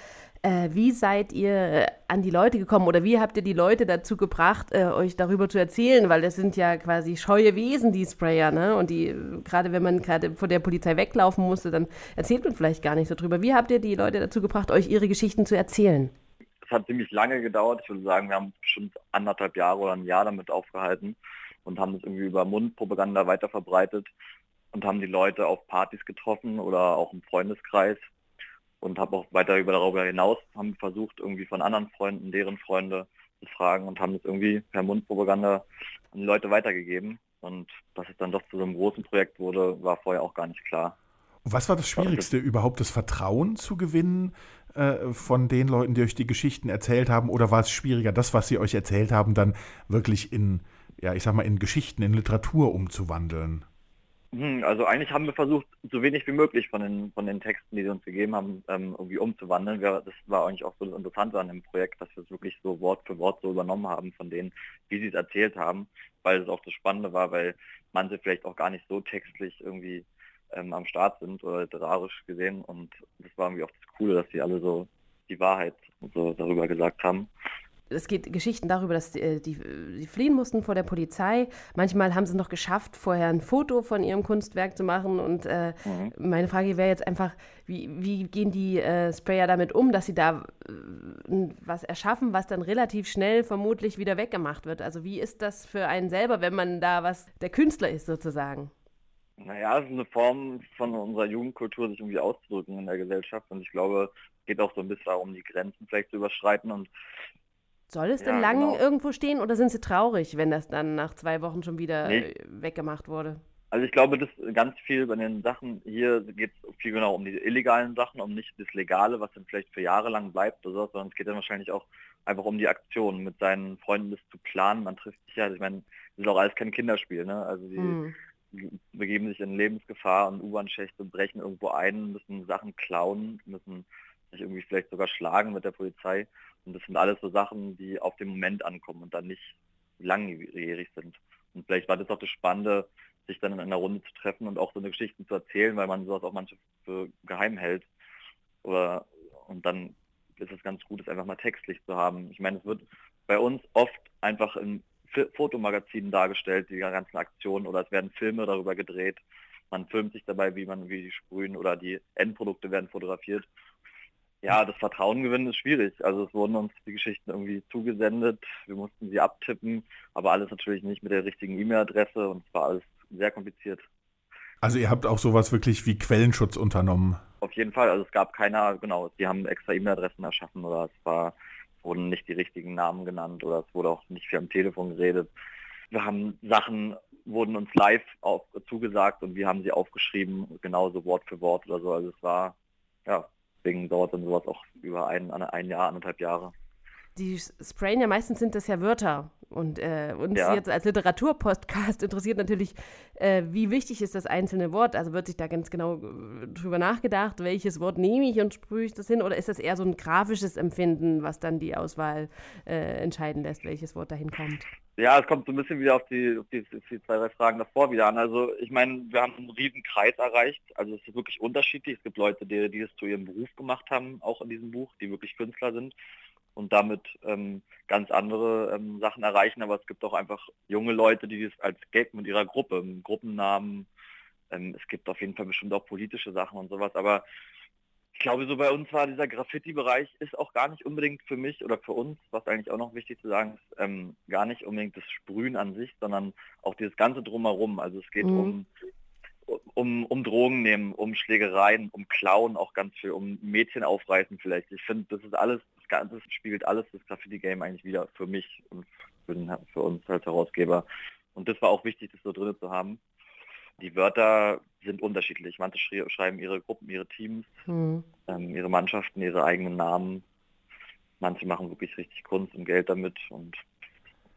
äh, wie seid ihr äh, an die Leute gekommen oder wie habt ihr die Leute dazu gebracht, äh, euch darüber zu erzählen? Weil das sind ja quasi scheue Wesen, die Sprayer, ne? Und die, gerade wenn man gerade vor der Polizei weglaufen musste, dann erzählt man vielleicht gar nicht so drüber. Wie habt ihr die Leute dazu gebracht, euch ihre Geschichten zu erzählen? Es hat ziemlich lange gedauert. Ich würde sagen, wir haben bestimmt anderthalb Jahre oder ein Jahr damit aufgehalten und haben das irgendwie über Mundpropaganda weiter verbreitet und haben die Leute auf Partys getroffen oder auch im Freundeskreis und habe auch weiter über darüber hinaus haben versucht, irgendwie von anderen Freunden, deren Freunde zu fragen und haben das irgendwie per Mundpropaganda an die Leute weitergegeben. Und dass es dann doch zu so einem großen Projekt wurde, war vorher auch gar nicht klar. Was war das Schwierigste, überhaupt das Vertrauen zu gewinnen äh, von den Leuten, die euch die Geschichten erzählt haben? Oder war es schwieriger, das, was sie euch erzählt haben, dann wirklich in, ja, ich sag mal, in Geschichten, in Literatur umzuwandeln? Hm, also eigentlich haben wir versucht, so wenig wie möglich von den, von den Texten, die sie uns gegeben haben, ähm, irgendwie umzuwandeln. Wir, das war eigentlich auch so das Interessante an dem Projekt, dass wir es wirklich so Wort für Wort so übernommen haben von denen, wie sie es erzählt haben, weil es auch das Spannende war, weil manche vielleicht auch gar nicht so textlich irgendwie ähm, am Start sind oder literarisch gesehen. Und das war irgendwie auch das Coole, dass sie alle so die Wahrheit so darüber gesagt haben es geht Geschichten darüber, dass die, die, die, fliehen mussten vor der Polizei. Manchmal haben sie noch geschafft, vorher ein Foto von ihrem Kunstwerk zu machen. Und äh, mhm. meine Frage wäre jetzt einfach, wie, wie gehen die äh, Sprayer damit um, dass sie da äh, was erschaffen, was dann relativ schnell vermutlich wieder weggemacht wird? Also wie ist das für einen selber, wenn man da was der Künstler ist sozusagen? Naja, es ist eine Form von unserer Jugendkultur, sich irgendwie auszudrücken in der Gesellschaft. Und ich glaube, es geht auch so ein bisschen darum, die Grenzen vielleicht zu überschreiten. Und soll es denn ja, lang genau. irgendwo stehen oder sind sie traurig, wenn das dann nach zwei Wochen schon wieder nee. Äh, weggemacht wurde? Also ich glaube, das ganz viel bei den Sachen hier geht es viel genau um die illegalen Sachen, um nicht das Legale, was dann vielleicht für Jahre lang bleibt oder so, sondern es geht dann wahrscheinlich auch einfach um die Aktion, mit seinen Freunden das zu planen. Man trifft sich ja, ich meine, das ist auch alles kein Kinderspiel, ne? Also die hm. begeben sich in Lebensgefahr und U-Bahn-Schächte, brechen irgendwo ein, müssen Sachen klauen, müssen sich irgendwie vielleicht sogar schlagen mit der Polizei. Und das sind alles so Sachen, die auf den Moment ankommen und dann nicht langjährig sind. Und vielleicht war das auch das Spannende, sich dann in einer Runde zu treffen und auch so eine Geschichte zu erzählen, weil man sowas auch manche für geheim hält. Oder und dann ist es ganz gut, es einfach mal textlich zu haben. Ich meine, es wird bei uns oft einfach in Fotomagazinen dargestellt, die ganzen Aktionen, oder es werden Filme darüber gedreht. Man filmt sich dabei, wie man wie die sprühen oder die Endprodukte werden fotografiert. Ja, das Vertrauen gewinnen ist schwierig. Also es wurden uns die Geschichten irgendwie zugesendet, wir mussten sie abtippen, aber alles natürlich nicht mit der richtigen E-Mail-Adresse und es war alles sehr kompliziert. Also ihr habt auch sowas wirklich wie Quellenschutz unternommen. auf jeden Fall. Also es gab keiner, genau, die haben extra E-Mail-Adressen erschaffen oder es war, wurden nicht die richtigen Namen genannt oder es wurde auch nicht viel am Telefon geredet. Wir haben Sachen, wurden uns live auf, zugesagt und wir haben sie aufgeschrieben, genauso Wort für Wort oder so. Also es war, ja, deswegen dauert dann sowas auch über ein, ein Jahr, anderthalb Jahre die sprayen ja meistens sind das ja Wörter. Und äh, uns ja. jetzt als Literaturpodcast interessiert natürlich, äh, wie wichtig ist das einzelne Wort? Also wird sich da ganz genau äh, drüber nachgedacht, welches Wort nehme ich und sprühe ich das hin? Oder ist das eher so ein grafisches Empfinden, was dann die Auswahl äh, entscheiden lässt, welches Wort dahin kommt? Ja, es kommt so ein bisschen wieder auf die, auf die, auf die zwei, drei Fragen davor wieder an. Also ich meine, wir haben einen riesen Kreis erreicht. Also es ist wirklich unterschiedlich. Es gibt Leute, die, die es zu ihrem Beruf gemacht haben, auch in diesem Buch, die wirklich Künstler sind und damit ähm, ganz andere ähm, Sachen erreichen. Aber es gibt auch einfach junge Leute, die das als Gag mit ihrer Gruppe, Gruppennamen, ähm, es gibt auf jeden Fall bestimmt auch politische Sachen und sowas. Aber ich glaube, so bei uns war dieser Graffiti-Bereich ist auch gar nicht unbedingt für mich oder für uns, was eigentlich auch noch wichtig zu sagen ist, ähm, gar nicht unbedingt das Sprühen an sich, sondern auch dieses ganze drumherum. Also es geht mhm. um um, um Drogen nehmen, um Schlägereien, um Klauen auch ganz viel, um Mädchen aufreißen vielleicht. Ich finde, das ist alles Ganze spiegelt alles das Graffiti-Game eigentlich wieder für mich und für, den, für uns als Herausgeber. Und das war auch wichtig, das so drin zu haben. Die Wörter sind unterschiedlich. Manche schreiben ihre Gruppen, ihre Teams, mhm. ähm, ihre Mannschaften, ihre eigenen Namen. Manche machen wirklich richtig Kunst und Geld damit und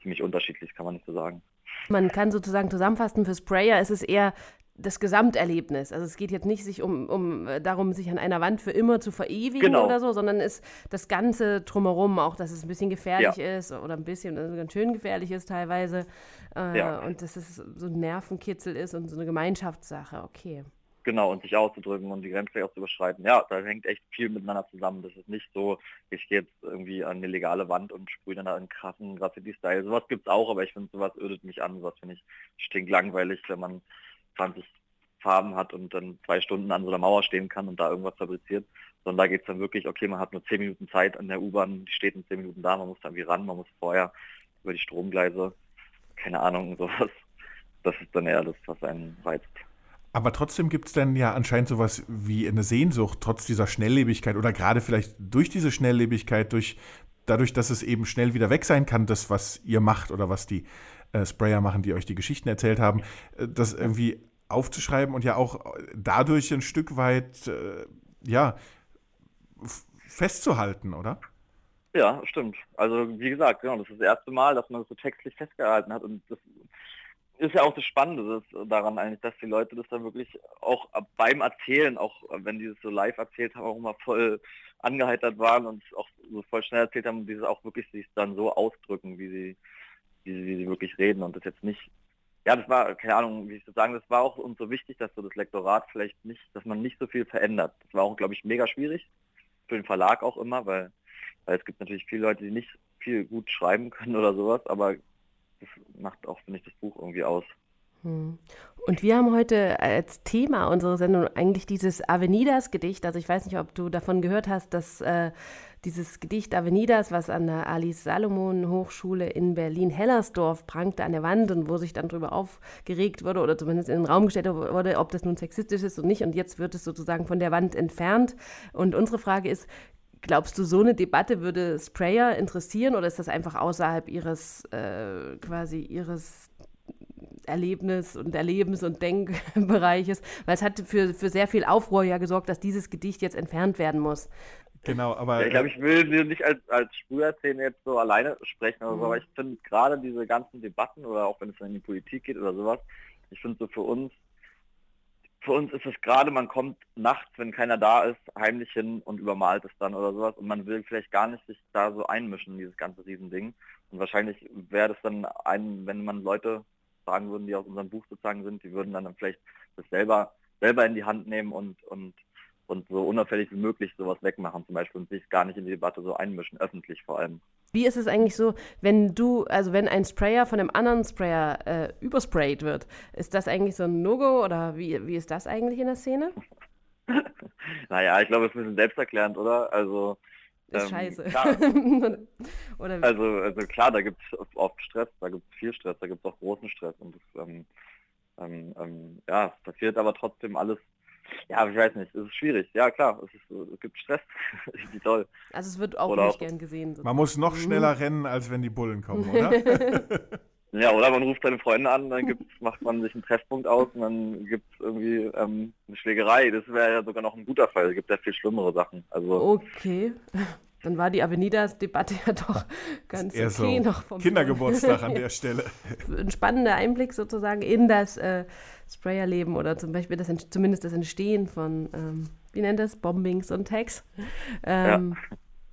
ziemlich unterschiedlich, kann man nicht so sagen. Man kann sozusagen zusammenfassen, für Sprayer ist es eher das Gesamterlebnis. Also es geht jetzt nicht sich um, um äh, darum, sich an einer Wand für immer zu verewigen genau. oder so, sondern ist das Ganze drumherum, auch dass es ein bisschen gefährlich ja. ist oder ein bisschen, also ganz schön gefährlich ist teilweise. Äh, ja. Und dass es so ein Nervenkitzel ist und so eine Gemeinschaftssache, okay. Genau, und sich auszudrücken und die Grenze auch zu überschreiten. Ja, da hängt echt viel miteinander zusammen. Das ist nicht so, ich gehe jetzt irgendwie an eine legale Wand und sprühe dann da einen krassen Graffiti-Style. Sowas gibt es auch, aber ich finde, sowas ödet mich an. Sowas finde ich stinklangweilig, wenn man 20 Farben hat und dann zwei Stunden an so einer Mauer stehen kann und da irgendwas fabriziert, sondern da geht es dann wirklich, okay, man hat nur zehn Minuten Zeit an der U-Bahn, die steht in zehn Minuten da, man muss dann wie ran, man muss vorher über die Stromgleise, keine Ahnung, sowas. Das ist dann eher das, was einen reizt. Aber trotzdem gibt es dann ja anscheinend sowas wie eine Sehnsucht, trotz dieser Schnelllebigkeit oder gerade vielleicht durch diese Schnelllebigkeit, durch, dadurch, dass es eben schnell wieder weg sein kann, das, was ihr macht oder was die äh, Sprayer machen, die euch die Geschichten erzählt haben, äh, das irgendwie aufzuschreiben und ja auch dadurch ein Stück weit, äh, ja, festzuhalten, oder? Ja, stimmt. Also wie gesagt, genau, das ist das erste Mal, dass man das so textlich festgehalten hat und das ist ja auch das Spannende daran eigentlich, dass die Leute das dann wirklich auch beim Erzählen, auch wenn die das so live erzählt haben, auch immer voll angeheitert waren und auch so voll schnell erzählt haben, die es auch wirklich sich dann so ausdrücken, wie sie wie sie, wie sie wirklich reden und das jetzt nicht, ja, das war, keine Ahnung, wie ich das sagen, das war auch uns so wichtig, dass so das Lektorat vielleicht nicht, dass man nicht so viel verändert. Das war auch, glaube ich, mega schwierig, für den Verlag auch immer, weil, weil es gibt natürlich viele Leute, die nicht viel gut schreiben können oder sowas, aber das macht auch, finde ich, das Buch irgendwie aus. Hm. Und wir haben heute als Thema unserer Sendung eigentlich dieses Avenidas-Gedicht. Also ich weiß nicht, ob du davon gehört hast, dass äh, dieses Gedicht Avenidas, was an der Alice Salomon Hochschule in Berlin-Hellersdorf prangte an der Wand und wo sich dann darüber aufgeregt wurde oder zumindest in den Raum gestellt wurde, ob das nun sexistisch ist oder nicht. Und jetzt wird es sozusagen von der Wand entfernt. Und unsere Frage ist, Glaubst du, so eine Debatte würde Sprayer interessieren oder ist das einfach außerhalb ihres äh, quasi ihres Erlebnis und Erlebens- und Denkbereiches, weil es hat für, für sehr viel Aufruhr ja gesorgt, dass dieses Gedicht jetzt entfernt werden muss. Genau, aber. Ja, ich glaube, ich will nicht als, als Sprüherszene jetzt so alleine sprechen, oder so, aber ich finde gerade diese ganzen Debatten oder auch wenn es in die Politik geht oder sowas, ich finde so für uns, für uns ist es gerade, man kommt nachts, wenn keiner da ist, heimlich hin und übermalt es dann oder sowas und man will vielleicht gar nicht sich da so einmischen in dieses ganze Riesending. Und wahrscheinlich wäre das dann ein, wenn man Leute fragen würden, die aus unserem Buch sozusagen sind, die würden dann vielleicht das selber, selber in die Hand nehmen und, und, und so unauffällig wie möglich sowas wegmachen zum Beispiel und sich gar nicht in die Debatte so einmischen, öffentlich vor allem. Wie ist es eigentlich so, wenn du, also wenn ein Sprayer von einem anderen Sprayer äh, übersprayt wird, ist das eigentlich so ein No-Go oder wie, wie ist das eigentlich in der Szene? naja, ich glaube, es ist ein bisschen selbsterklärend, oder? Also ist ähm, scheiße. also, also klar, da gibt es oft Stress, da gibt es viel Stress, da gibt es auch großen Stress und das, ähm, ähm, ähm, ja, es passiert aber trotzdem alles Ja, aber ich weiß nicht, es ist schwierig. Ja, klar, es, ist, es gibt Stress. Wie toll. Also es wird auch Oder nicht auch- gern gesehen. Man muss noch Mhm. schneller rennen, als wenn die Bullen kommen, oder? Ja, oder man ruft seine Freunde an, dann gibt's, macht man sich einen Treffpunkt aus und dann gibt es irgendwie ähm, eine Schlägerei. Das wäre ja sogar noch ein guter Fall. Es gibt ja viel schlimmere Sachen. Also Okay. Dann war die Avenidas-Debatte ja doch ganz Eher okay so noch vom Kindergeburtstag an der Stelle. Ein spannender Einblick sozusagen in das äh, Sprayerleben oder zum Beispiel das, Ent- zumindest das Entstehen von, ähm, wie nennt das, Bombings und Tags. Ähm,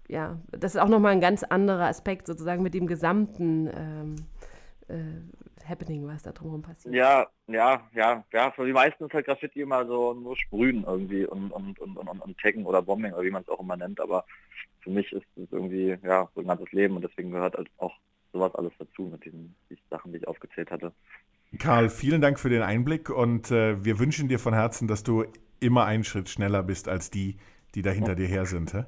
ja. das ist auch nochmal ein ganz anderer Aspekt sozusagen mit dem gesamten ähm, äh, Happening, was da drumherum passiert. ja, ja, ja, ja. Für die meisten ist halt Graffiti immer so nur Sprühen irgendwie und und und und, und, und Taggen oder Bombing oder wie man es auch immer nennt. Aber für mich ist es irgendwie ja so ein ganzes Leben und deswegen gehört halt auch sowas alles dazu mit diesen die Sachen, die ich aufgezählt hatte. Karl, vielen Dank für den Einblick und äh, wir wünschen dir von Herzen, dass du immer einen Schritt schneller bist als die, die da hinter dir her sind. hä?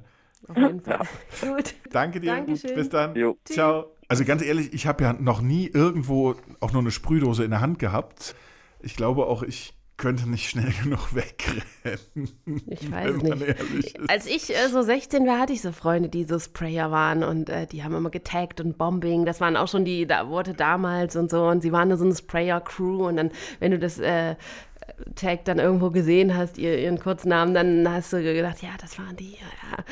Auf jeden Fall. Gut. Danke dir. Dankeschön. Bis dann. Jo. Ciao. Also ganz ehrlich, ich habe ja noch nie irgendwo auch nur eine Sprühdose in der Hand gehabt. Ich glaube auch, ich könnte nicht schnell genug wegrennen. Ich weiß nicht. Als ich äh, so 16 war, hatte ich so Freunde, die so Sprayer waren und äh, die haben immer getaggt und Bombing. Das waren auch schon die da Worte damals und so. Und sie waren so eine Sprayer-Crew. Und dann, wenn du das äh, Tag dann irgendwo gesehen hast, ihr, ihren Kurznamen, dann hast du gedacht, ja, das waren die, ja,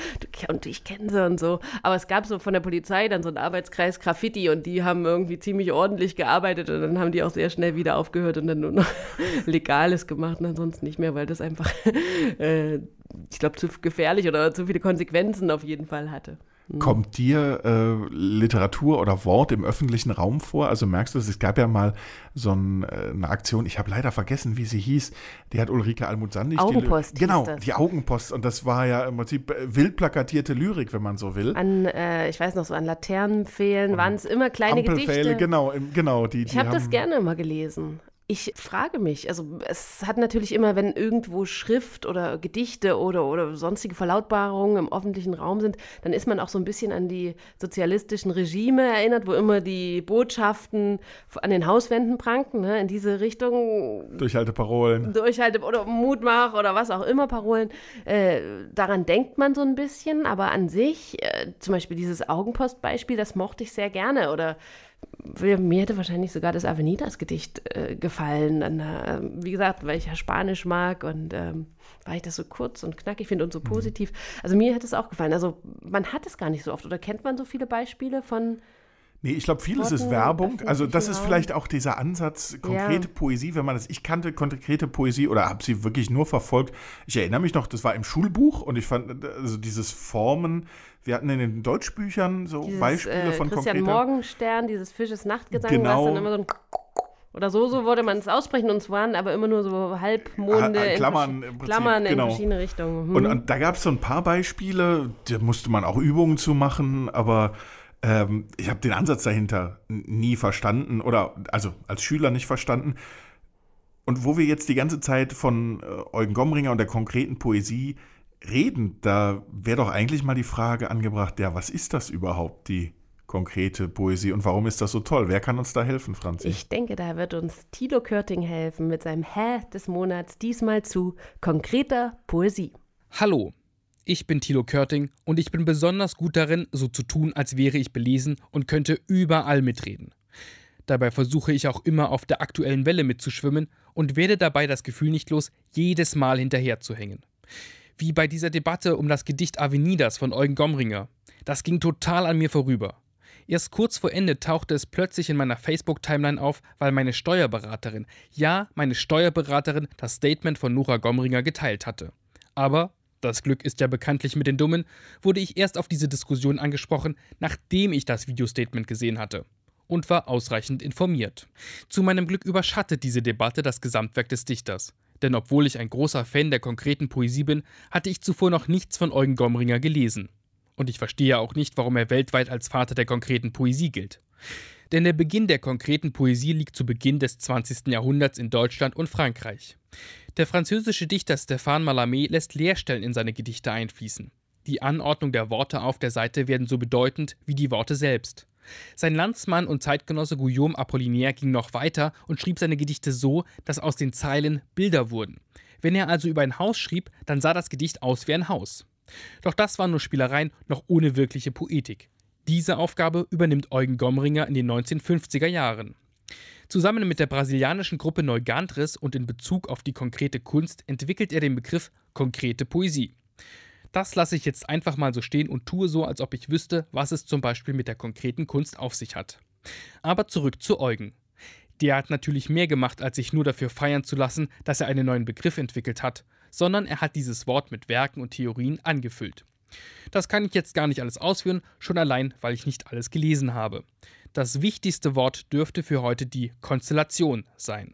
ja, und ich kenne sie und so. Aber es gab so von der Polizei dann so einen Arbeitskreis Graffiti und die haben irgendwie ziemlich ordentlich gearbeitet und dann haben die auch sehr schnell wieder aufgehört und dann nur noch Legales gemacht und ansonsten nicht mehr, weil das einfach, äh, ich glaube, zu gefährlich oder zu viele Konsequenzen auf jeden Fall hatte. Mhm. Kommt dir äh, Literatur oder Wort im öffentlichen Raum vor? Also merkst du es, es gab ja mal so ein, äh, eine Aktion, ich habe leider vergessen, wie sie hieß, die hat Ulrike Almut-Sandig. die- Augenpost hieß Genau, die Augenpost. Und das war ja im Prinzip äh, wild plakatierte Lyrik, wenn man so will. An, äh, ich weiß noch, so an Laternenpfählen waren es immer kleine Gedichte. genau, im- genau. Die, die Ich habe das gerne immer gelesen. Ich frage mich, also es hat natürlich immer, wenn irgendwo Schrift oder Gedichte oder, oder sonstige Verlautbarungen im öffentlichen Raum sind, dann ist man auch so ein bisschen an die sozialistischen Regime erinnert, wo immer die Botschaften an den Hauswänden pranken, ne, in diese Richtung. Durchhalteparolen. Durchhalte oder Mutmach oder was auch immer, Parolen. Äh, daran denkt man so ein bisschen, aber an sich, äh, zum Beispiel dieses Augenpostbeispiel, das mochte ich sehr gerne. Oder mir hätte wahrscheinlich sogar das Avenidas-Gedicht äh, gefallen. Dann, äh, wie gesagt, weil ich ja Spanisch mag und ähm, weil ich das so kurz und knackig finde und so positiv. Also mir hätte es auch gefallen. Also man hat es gar nicht so oft. Oder kennt man so viele Beispiele von Nee, ich glaube, vieles ist Werbung. Also das ist vielleicht auch dieser Ansatz, konkrete Ja. Poesie, wenn man das, ich kannte konkrete Poesie oder habe sie wirklich nur verfolgt. Ich erinnere mich noch, das war im Schulbuch und ich fand, also dieses Formen, wir hatten in den Deutschbüchern so dieses, Beispiele äh, von Christian konkreter... Morgenstern, dieses Fisches Nachtgesang, Genau. was dann immer so ein oder so, so wollte man es aussprechen und es waren aber immer nur so Halbmonde Ah, ah, in Klammern Prinzip, Klammern in genau. verschiedene Richtungen. Hm. Und, und da gab es so ein paar Beispiele, da musste man auch Übungen zu machen, aber ähm, ich habe den Ansatz dahinter nie verstanden oder also als Schüler nicht verstanden. Und wo wir jetzt die ganze Zeit von äh, Eugen Gomringer und der konkreten Poesie reden, da wäre doch eigentlich mal die Frage angebracht, ja, was ist das überhaupt, die konkrete Poesie und warum ist das so toll? Wer kann uns da helfen, Franzi? Ich denke, da wird uns Tilo Körting helfen mit seinem Hä des Monats, diesmal zu konkreter Poesie. Hallo, ich bin Thilo Körting und ich bin besonders gut darin, so zu tun, als wäre ich belesen und könnte überall mitreden. Dabei versuche ich auch immer auf der aktuellen Welle mitzuschwimmen und werde dabei das Gefühl nicht los, jedes Mal hinterherzuhängen. Wie bei dieser Debatte um das Gedicht Avenidas von Eugen Gomringer. Das ging total an mir vorüber. Erst kurz vor Ende tauchte es plötzlich in meiner Facebook-Timeline auf, weil meine Steuerberaterin, ja, meine Steuerberaterin, das Statement von Nora Gomringer geteilt hatte. Aber, das Glück ist ja bekanntlich mit den Dummen, wurde ich erst auf diese Diskussion angesprochen, nachdem ich das Videostatement gesehen hatte. Und war ausreichend informiert. Zu meinem Glück überschattet diese Debatte das Gesamtwerk des Dichters. Denn obwohl ich ein großer Fan der konkreten Poesie bin, hatte ich zuvor noch nichts von Eugen Gomringer gelesen. Und ich verstehe auch nicht, warum er weltweit als Vater der konkreten Poesie gilt. Denn der Beginn der konkreten Poesie liegt zu Beginn des 20. Jahrhunderts in Deutschland und Frankreich. Der französische Dichter Stéphane Mallarmé lässt Leerstellen in seine Gedichte einfließen. Die Anordnung der Worte auf der Seite werden so bedeutend wie die Worte selbst. Sein Landsmann und Zeitgenosse Guillaume Apollinaire ging noch weiter und schrieb seine Gedichte so, dass aus den Zeilen Bilder wurden. Wenn er also über ein Haus schrieb, dann sah das Gedicht aus wie ein Haus. Doch das waren nur Spielereien, noch ohne wirkliche Poetik. Diese Aufgabe übernimmt Eugen Gomringer in den 1950er Jahren. Zusammen mit der brasilianischen Gruppe Neugantris und in Bezug auf die konkrete Kunst entwickelt er den Begriff konkrete Poesie. Das lasse ich jetzt einfach mal so stehen und tue so, als ob ich wüsste, was es zum Beispiel mit der konkreten Kunst auf sich hat. Aber zurück zu Eugen. Der hat natürlich mehr gemacht, als sich nur dafür feiern zu lassen, dass er einen neuen Begriff entwickelt hat, sondern er hat dieses Wort mit Werken und Theorien angefüllt. Das kann ich jetzt gar nicht alles ausführen, schon allein, weil ich nicht alles gelesen habe. Das wichtigste Wort dürfte für heute die Konstellation sein.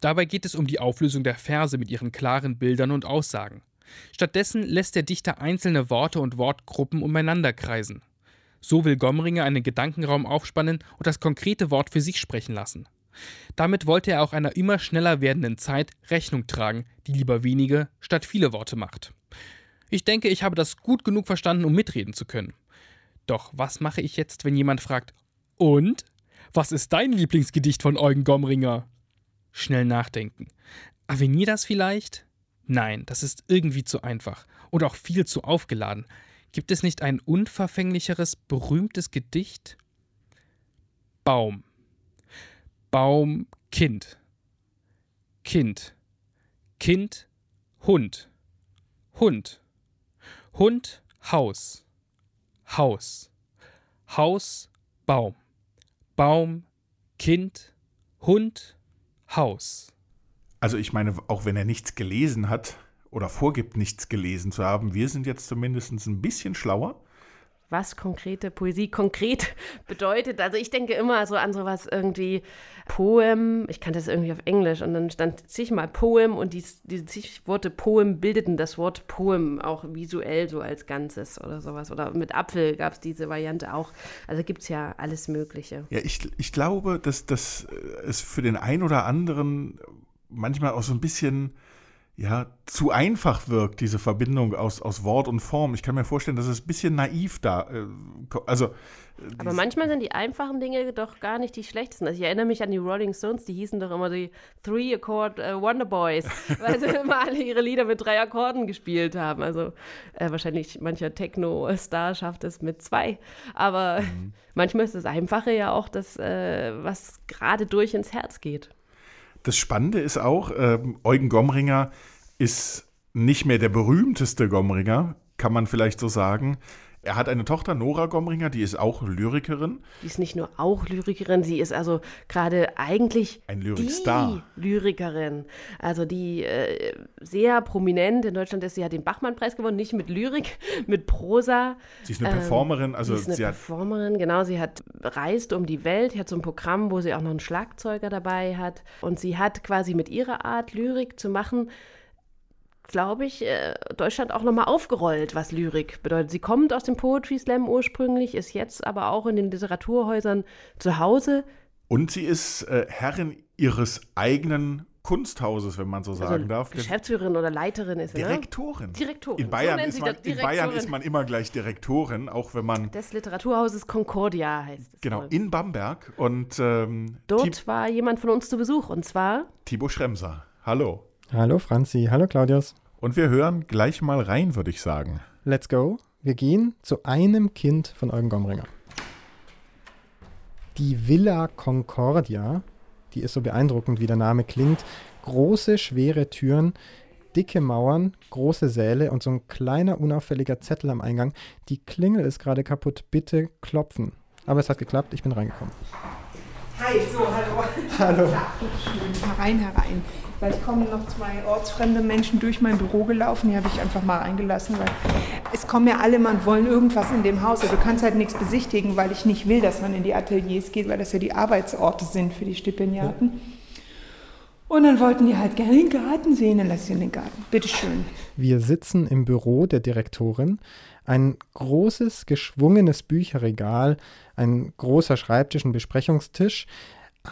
Dabei geht es um die Auflösung der Verse mit ihren klaren Bildern und Aussagen. Stattdessen lässt der Dichter einzelne Worte und Wortgruppen umeinander kreisen. So will Gomringer einen Gedankenraum aufspannen und das konkrete Wort für sich sprechen lassen. Damit wollte er auch einer immer schneller werdenden Zeit Rechnung tragen, die lieber wenige statt viele Worte macht. Ich denke, ich habe das gut genug verstanden, um mitreden zu können. Doch was mache ich jetzt, wenn jemand fragt, und? Was ist dein Lieblingsgedicht von Eugen Gomringer? Schnell nachdenken. Avenidas vielleicht? Nein, das ist irgendwie zu einfach und auch viel zu aufgeladen. Gibt es nicht ein unverfänglicheres, berühmtes Gedicht? Baum. Baum, Kind. Kind. Kind, Hund. Hund. Hund, Haus. Haus. Haus, Baum. Baum, Kind, Hund, Haus. Also ich meine, auch wenn er nichts gelesen hat oder vorgibt, nichts gelesen zu haben, wir sind jetzt zumindest ein bisschen schlauer. Was konkrete Poesie konkret bedeutet. Also ich denke immer so an sowas irgendwie Poem, ich kannte das irgendwie auf Englisch und dann stand zigmal Poem und die, diese zig Worte Poem bildeten das Wort Poem auch visuell so als Ganzes oder sowas. Oder mit Apfel gab es diese Variante auch. Also gibt es ja alles Mögliche. Ja, ich, ich glaube, dass, dass es für den einen oder anderen manchmal auch so ein bisschen ja, zu einfach wirkt, diese Verbindung aus, aus Wort und Form. Ich kann mir vorstellen, dass es ein bisschen naiv da, äh, also. Äh, Aber manchmal sind die einfachen Dinge doch gar nicht die schlechtesten. Also ich erinnere mich an die Rolling Stones, die hießen doch immer die Three Accord äh, Wonder Boys, weil sie immer alle ihre Lieder mit drei Akkorden gespielt haben. Also äh, wahrscheinlich mancher Techno-Star schafft es mit zwei. Aber mhm. manchmal ist das Einfache ja auch das, was gerade durch ins Herz geht. Das Spannende ist auch, ähm, Eugen Gomringer ist nicht mehr der berühmteste Gomringer, kann man vielleicht so sagen. Er hat eine Tochter, Nora Gomringer, die ist auch Lyrikerin. Die ist nicht nur auch Lyrikerin, sie ist also gerade eigentlich ein Lyrikstar. Die Lyrikerin. Also die äh, sehr prominent in Deutschland ist. Sie hat den Bachmann-Preis gewonnen, nicht mit Lyrik, mit Prosa. Sie ist eine ähm, Performerin. Also sie ist eine sie Performerin, genau. Sie hat reist um die Welt, sie hat so ein Programm, wo sie auch noch einen Schlagzeuger dabei hat. Und sie hat quasi mit ihrer Art, Lyrik zu machen, glaube ich, äh, Deutschland auch nochmal aufgerollt, was Lyrik bedeutet. Sie kommt aus dem Poetry Slam ursprünglich, ist jetzt aber auch in den Literaturhäusern zu Hause. Und sie ist äh, Herrin ihres eigenen Kunsthauses, wenn man so also sagen also darf. Geschäftsführerin oder Leiterin ist sie, ne? Direktorin. Direktorin. In Bayern, so ist man, in Bayern ist man immer gleich Direktorin, auch wenn man. Des Literaturhauses Concordia heißt es. Genau, wohl. in Bamberg. Und ähm, dort war jemand von uns zu Besuch und zwar Thibaut Schremser. Hallo. Hallo Franzi, hallo Claudius. Und wir hören gleich mal rein, würde ich sagen. Let's go. Wir gehen zu einem Kind von Eugen Gomringer. Die Villa Concordia, die ist so beeindruckend, wie der Name klingt. Große, schwere Türen, dicke Mauern, große Säle und so ein kleiner, unauffälliger Zettel am Eingang. Die Klingel ist gerade kaputt, bitte klopfen. Aber es hat geklappt, ich bin reingekommen. Hi, so, hallo. Hallo. Ja, schön. Herein, herein. Vielleicht kommen noch zwei ortsfremde Menschen durch mein Büro gelaufen, die habe ich einfach mal eingelassen, weil es kommen ja alle, man wollen irgendwas in dem Haus. Du kannst halt nichts besichtigen, weil ich nicht will, dass man in die Ateliers geht, weil das ja die Arbeitsorte sind für die Stipendiaten. Und dann wollten die halt gerne den Garten sehen, dann lass sie in den Garten. Bitteschön. Wir sitzen im Büro der Direktorin. Ein großes, geschwungenes Bücherregal, ein großer Schreibtisch, ein Besprechungstisch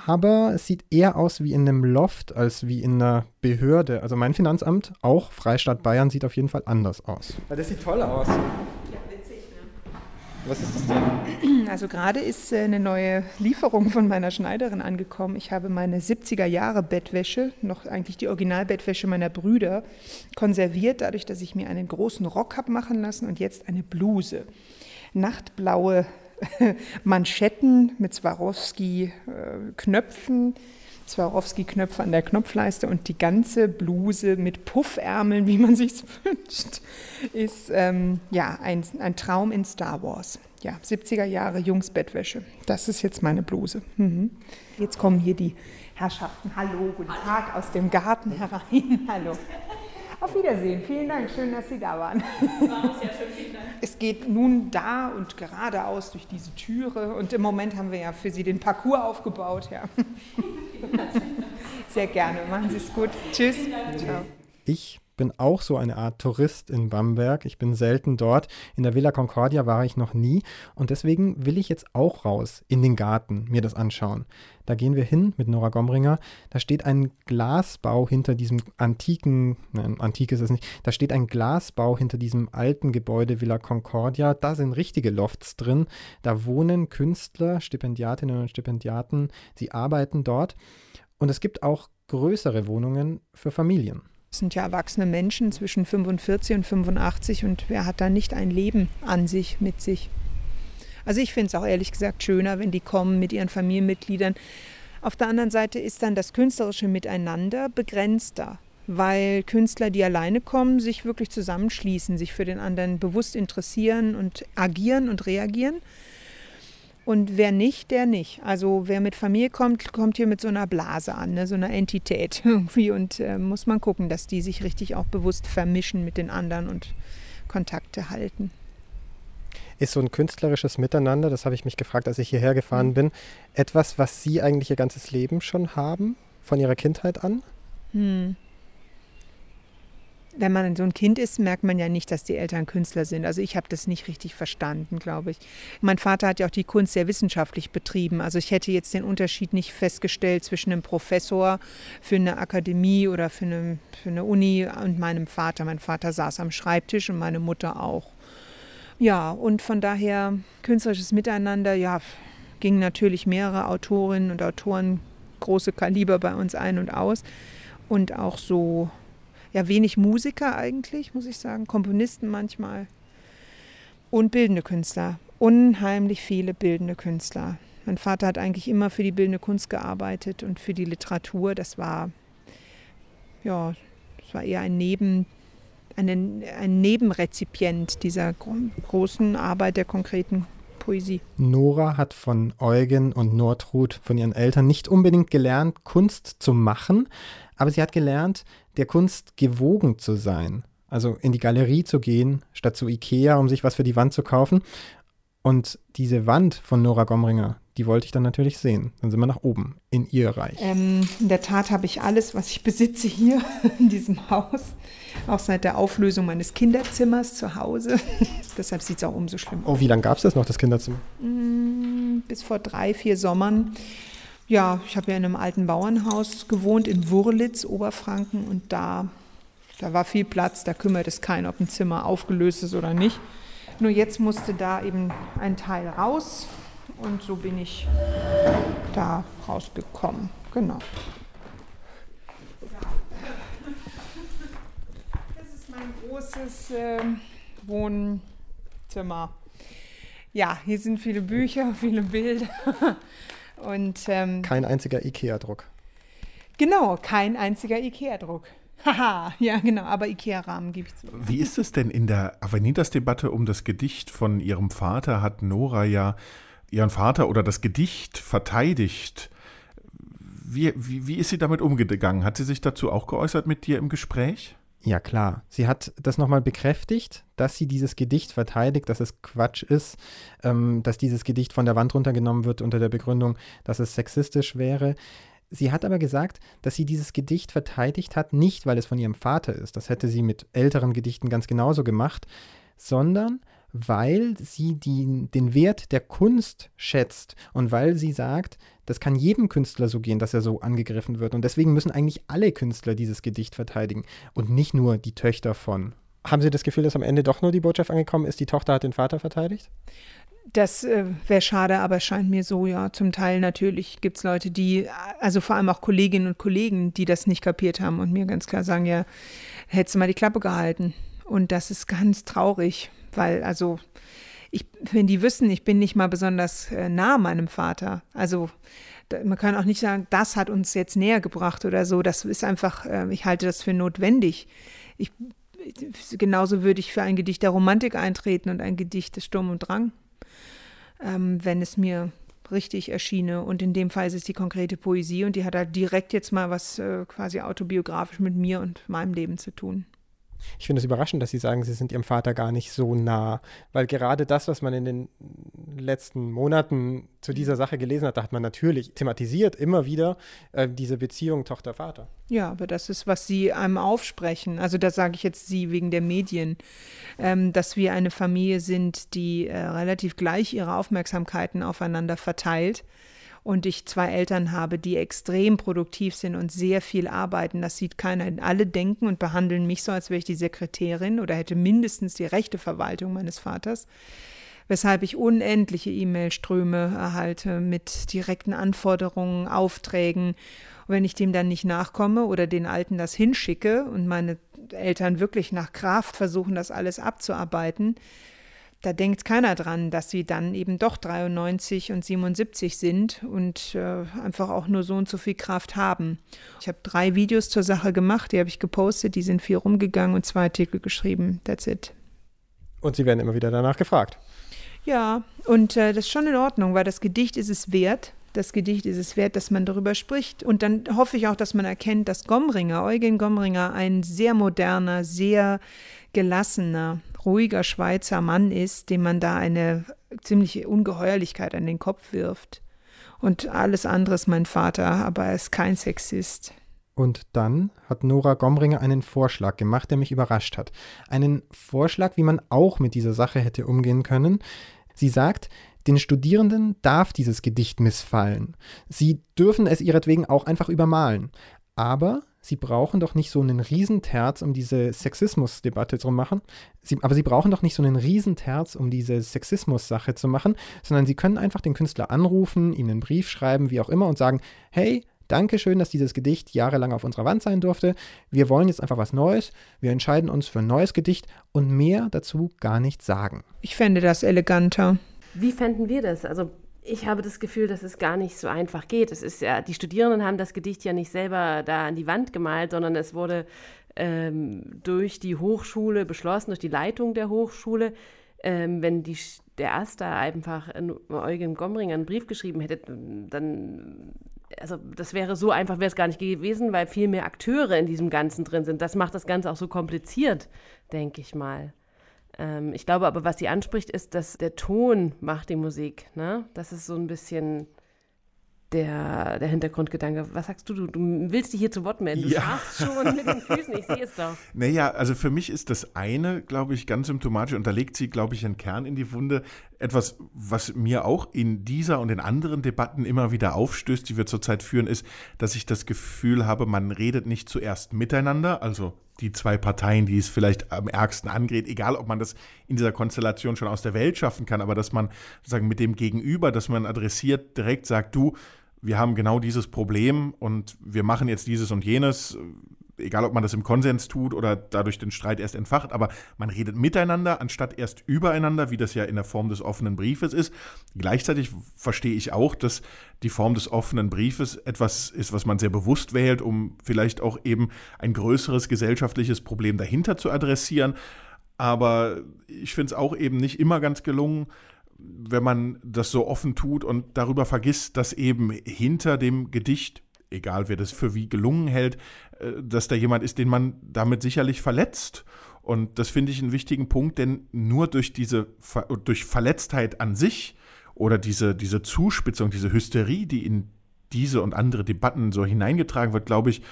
aber es sieht eher aus wie in einem Loft als wie in einer Behörde. Also mein Finanzamt, auch Freistaat Bayern, sieht auf jeden Fall anders aus. Ja, das sieht toll aus. Was ist das denn? Also gerade ist äh, eine neue Lieferung von meiner Schneiderin angekommen. Ich habe meine 70er Jahre Bettwäsche, noch eigentlich die Originalbettwäsche meiner Brüder, konserviert, dadurch, dass ich mir einen großen Rock habe machen lassen und jetzt eine Bluse. Nachtblaue Manschetten mit Swarovski-Knöpfen, Swarovski-Knöpfe an der Knopfleiste und die ganze Bluse mit Puffärmeln, wie man sich wünscht, ist ähm, ja ein, ein Traum in Star Wars. Ja, 70er Jahre Jungsbettwäsche. Das ist jetzt meine Bluse. Mhm. Jetzt kommen hier die Herrschaften. Hallo, guten Tag aus dem Garten herein. Hallo. Auf Wiedersehen. Vielen Dank. Schön, dass Sie da waren. War sehr schön. Vielen Dank. Es geht nun da und geradeaus durch diese Türe. Und im Moment haben wir ja für Sie den Parcours aufgebaut. Ja. Sehr gerne. Machen Sie es gut. Tschüss. Ciao. Ich bin auch so eine Art Tourist in Bamberg. Ich bin selten dort. In der Villa Concordia war ich noch nie. Und deswegen will ich jetzt auch raus in den Garten, mir das anschauen. Da gehen wir hin mit Nora Gomringer. Da steht ein Glasbau hinter diesem antiken, nein, antik ist es nicht, da steht ein Glasbau hinter diesem alten Gebäude Villa Concordia. Da sind richtige Lofts drin. Da wohnen Künstler, Stipendiatinnen und Stipendiaten. Sie arbeiten dort. Und es gibt auch größere Wohnungen für Familien. Es sind ja erwachsene Menschen zwischen 45 und 85 und wer hat da nicht ein Leben an sich, mit sich? Also ich finde es auch ehrlich gesagt schöner, wenn die kommen mit ihren Familienmitgliedern. Auf der anderen Seite ist dann das künstlerische Miteinander begrenzter, weil Künstler, die alleine kommen, sich wirklich zusammenschließen, sich für den anderen bewusst interessieren und agieren und reagieren. Und wer nicht, der nicht. Also wer mit Familie kommt, kommt hier mit so einer Blase an, ne? so einer Entität irgendwie. Und äh, muss man gucken, dass die sich richtig auch bewusst vermischen mit den anderen und Kontakte halten. Ist so ein künstlerisches Miteinander, das habe ich mich gefragt, als ich hierher gefahren mhm. bin, etwas, was Sie eigentlich Ihr ganzes Leben schon haben, von Ihrer Kindheit an? Hm wenn man so ein Kind ist, merkt man ja nicht, dass die Eltern Künstler sind. Also ich habe das nicht richtig verstanden, glaube ich. Mein Vater hat ja auch die Kunst sehr wissenschaftlich betrieben. Also ich hätte jetzt den Unterschied nicht festgestellt zwischen einem Professor für eine Akademie oder für eine, für eine Uni und meinem Vater. Mein Vater saß am Schreibtisch und meine Mutter auch. Ja, und von daher künstlerisches Miteinander, ja, gingen natürlich mehrere Autorinnen und Autoren große Kaliber bei uns ein und aus. Und auch so ja wenig Musiker eigentlich, muss ich sagen, Komponisten manchmal und bildende Künstler. Unheimlich viele bildende Künstler. Mein Vater hat eigentlich immer für die bildende Kunst gearbeitet und für die Literatur. Das war ja, das war eher ein Neben ein, ein Nebenrezipient dieser großen Arbeit der konkreten Poesie. Nora hat von Eugen und Nordrud, von ihren Eltern, nicht unbedingt gelernt, Kunst zu machen, aber sie hat gelernt, der Kunst gewogen zu sein. Also in die Galerie zu gehen, statt zu Ikea, um sich was für die Wand zu kaufen. Und diese Wand von Nora Gomringer, die wollte ich dann natürlich sehen. Dann sind wir nach oben, in ihr Reich. Ähm, in der Tat habe ich alles, was ich besitze hier in diesem Haus. Auch seit der Auflösung meines Kinderzimmers zu Hause. Deshalb sieht es auch umso schlimmer aus. Oh, wie lange gab es das noch, das Kinderzimmer? Mm, bis vor drei, vier Sommern. Ja, ich habe ja in einem alten Bauernhaus gewohnt in Wurlitz, Oberfranken, und da, da war viel Platz, da kümmert es keinen, ob ein Zimmer aufgelöst ist oder nicht. Nur jetzt musste da eben ein Teil raus und so bin ich da rausgekommen. Genau. Das ist mein großes äh, Wohnzimmer. Ja, hier sind viele Bücher, viele Bilder. Und, ähm, kein einziger IKEA-Druck. Genau, kein einziger IKEA-Druck. Haha, ja genau, aber IKEA-Rahmen gibt es. Wie ist es denn in der Avenidas-Debatte um das Gedicht von ihrem Vater? Hat Nora ja ihren Vater oder das Gedicht verteidigt. Wie, wie, wie ist sie damit umgegangen? Hat sie sich dazu auch geäußert mit dir im Gespräch? Ja, klar. Sie hat das nochmal bekräftigt, dass sie dieses Gedicht verteidigt, dass es Quatsch ist, ähm, dass dieses Gedicht von der Wand runtergenommen wird unter der Begründung, dass es sexistisch wäre. Sie hat aber gesagt, dass sie dieses Gedicht verteidigt hat, nicht weil es von ihrem Vater ist, das hätte sie mit älteren Gedichten ganz genauso gemacht, sondern weil sie die, den Wert der Kunst schätzt und weil sie sagt, das kann jedem Künstler so gehen, dass er so angegriffen wird. Und deswegen müssen eigentlich alle Künstler dieses Gedicht verteidigen und nicht nur die Töchter von. Haben Sie das Gefühl, dass am Ende doch nur die Botschaft angekommen ist, die Tochter hat den Vater verteidigt? Das äh, wäre schade, aber es scheint mir so, ja. Zum Teil natürlich gibt es Leute, die, also vor allem auch Kolleginnen und Kollegen, die das nicht kapiert haben und mir ganz klar sagen, ja, hättest du mal die Klappe gehalten. Und das ist ganz traurig, weil, also, ich, wenn die wissen, ich bin nicht mal besonders äh, nah meinem Vater, also man kann auch nicht sagen, das hat uns jetzt näher gebracht oder so. Das ist einfach, äh, ich halte das für notwendig. Ich, genauso würde ich für ein Gedicht der Romantik eintreten und ein Gedicht des Sturm und Drang ähm, wenn es mir richtig erschiene. Und in dem Fall ist es die konkrete Poesie und die hat halt direkt jetzt mal was äh, quasi autobiografisch mit mir und meinem Leben zu tun. Ich finde es überraschend, dass Sie sagen, Sie sind Ihrem Vater gar nicht so nah, weil gerade das, was man in den letzten Monaten zu dieser Sache gelesen hat, da hat man natürlich thematisiert immer wieder äh, diese Beziehung Tochter-Vater. Ja, aber das ist, was Sie einem aufsprechen. Also das sage ich jetzt Sie wegen der Medien, ähm, dass wir eine Familie sind, die äh, relativ gleich ihre Aufmerksamkeiten aufeinander verteilt und ich zwei Eltern habe, die extrem produktiv sind und sehr viel arbeiten. Das sieht keiner. Alle denken und behandeln mich so, als wäre ich die Sekretärin oder hätte mindestens die rechte Verwaltung meines Vaters. Weshalb ich unendliche E-Mail-Ströme erhalte mit direkten Anforderungen, Aufträgen. Und wenn ich dem dann nicht nachkomme oder den Alten das hinschicke und meine Eltern wirklich nach Kraft versuchen, das alles abzuarbeiten, da denkt keiner dran, dass sie dann eben doch 93 und 77 sind und äh, einfach auch nur so und so viel Kraft haben. Ich habe drei Videos zur Sache gemacht, die habe ich gepostet, die sind viel rumgegangen und zwei Artikel geschrieben. That's it. Und Sie werden immer wieder danach gefragt. Ja, und äh, das ist schon in Ordnung, weil das Gedicht ist es wert. Das Gedicht ist es wert, dass man darüber spricht. Und dann hoffe ich auch, dass man erkennt, dass Gomringer, Eugen Gomringer, ein sehr moderner, sehr gelassener, ruhiger Schweizer Mann ist, dem man da eine ziemliche Ungeheuerlichkeit an den Kopf wirft. Und alles andere ist mein Vater, aber er ist kein Sexist. Und dann hat Nora Gomringer einen Vorschlag gemacht, der mich überrascht hat. Einen Vorschlag, wie man auch mit dieser Sache hätte umgehen können. Sie sagt, den Studierenden darf dieses Gedicht missfallen. Sie dürfen es ihretwegen auch einfach übermalen. Aber Sie brauchen doch nicht so einen Riesenterz, um diese Sexismusdebatte zu machen. Sie, aber Sie brauchen doch nicht so einen Riesenterz, um diese Sexismus-Sache zu machen, sondern Sie können einfach den Künstler anrufen, ihm einen Brief schreiben, wie auch immer, und sagen: Hey, danke schön, dass dieses Gedicht jahrelang auf unserer Wand sein durfte. Wir wollen jetzt einfach was Neues. Wir entscheiden uns für ein neues Gedicht und mehr dazu gar nicht sagen. Ich fände das eleganter. Wie fänden wir das? Also ich habe das Gefühl, dass es gar nicht so einfach geht. Es ist ja, die Studierenden haben das Gedicht ja nicht selber da an die Wand gemalt, sondern es wurde ähm, durch die Hochschule beschlossen, durch die Leitung der Hochschule. Ähm, wenn die, der Asta einfach Eugen Gomringer einen Brief geschrieben hätte, dann, also das wäre so einfach, wäre es gar nicht gewesen, weil viel mehr Akteure in diesem Ganzen drin sind. Das macht das Ganze auch so kompliziert, denke ich mal. Ähm, ich glaube aber, was sie anspricht, ist, dass der Ton macht die Musik. Ne? Das ist so ein bisschen der, der Hintergrundgedanke. Was sagst du? du? Du willst dich hier zu Wort melden. Du ja. schon mit den Füßen, ich sehe es doch. Naja, also für mich ist das eine, glaube ich, ganz symptomatisch und da legt sie, glaube ich, einen Kern in die Wunde. Etwas, was mir auch in dieser und in anderen Debatten immer wieder aufstößt, die wir zurzeit führen, ist, dass ich das Gefühl habe, man redet nicht zuerst miteinander, also die zwei Parteien, die es vielleicht am ärgsten angeht, egal ob man das in dieser Konstellation schon aus der Welt schaffen kann, aber dass man sozusagen mit dem Gegenüber, dass man adressiert, direkt sagt, du, wir haben genau dieses Problem und wir machen jetzt dieses und jenes, egal ob man das im Konsens tut oder dadurch den Streit erst entfacht, aber man redet miteinander, anstatt erst übereinander, wie das ja in der Form des offenen Briefes ist. Gleichzeitig verstehe ich auch, dass die Form des offenen Briefes etwas ist, was man sehr bewusst wählt, um vielleicht auch eben ein größeres gesellschaftliches Problem dahinter zu adressieren. Aber ich finde es auch eben nicht immer ganz gelungen, wenn man das so offen tut und darüber vergisst, dass eben hinter dem Gedicht, egal wer das für wie gelungen hält, dass da jemand ist, den man damit sicherlich verletzt. Und das finde ich einen wichtigen Punkt, denn nur durch diese durch Verletztheit an sich oder diese, diese Zuspitzung, diese Hysterie, die in diese und andere Debatten so hineingetragen wird, glaube ich,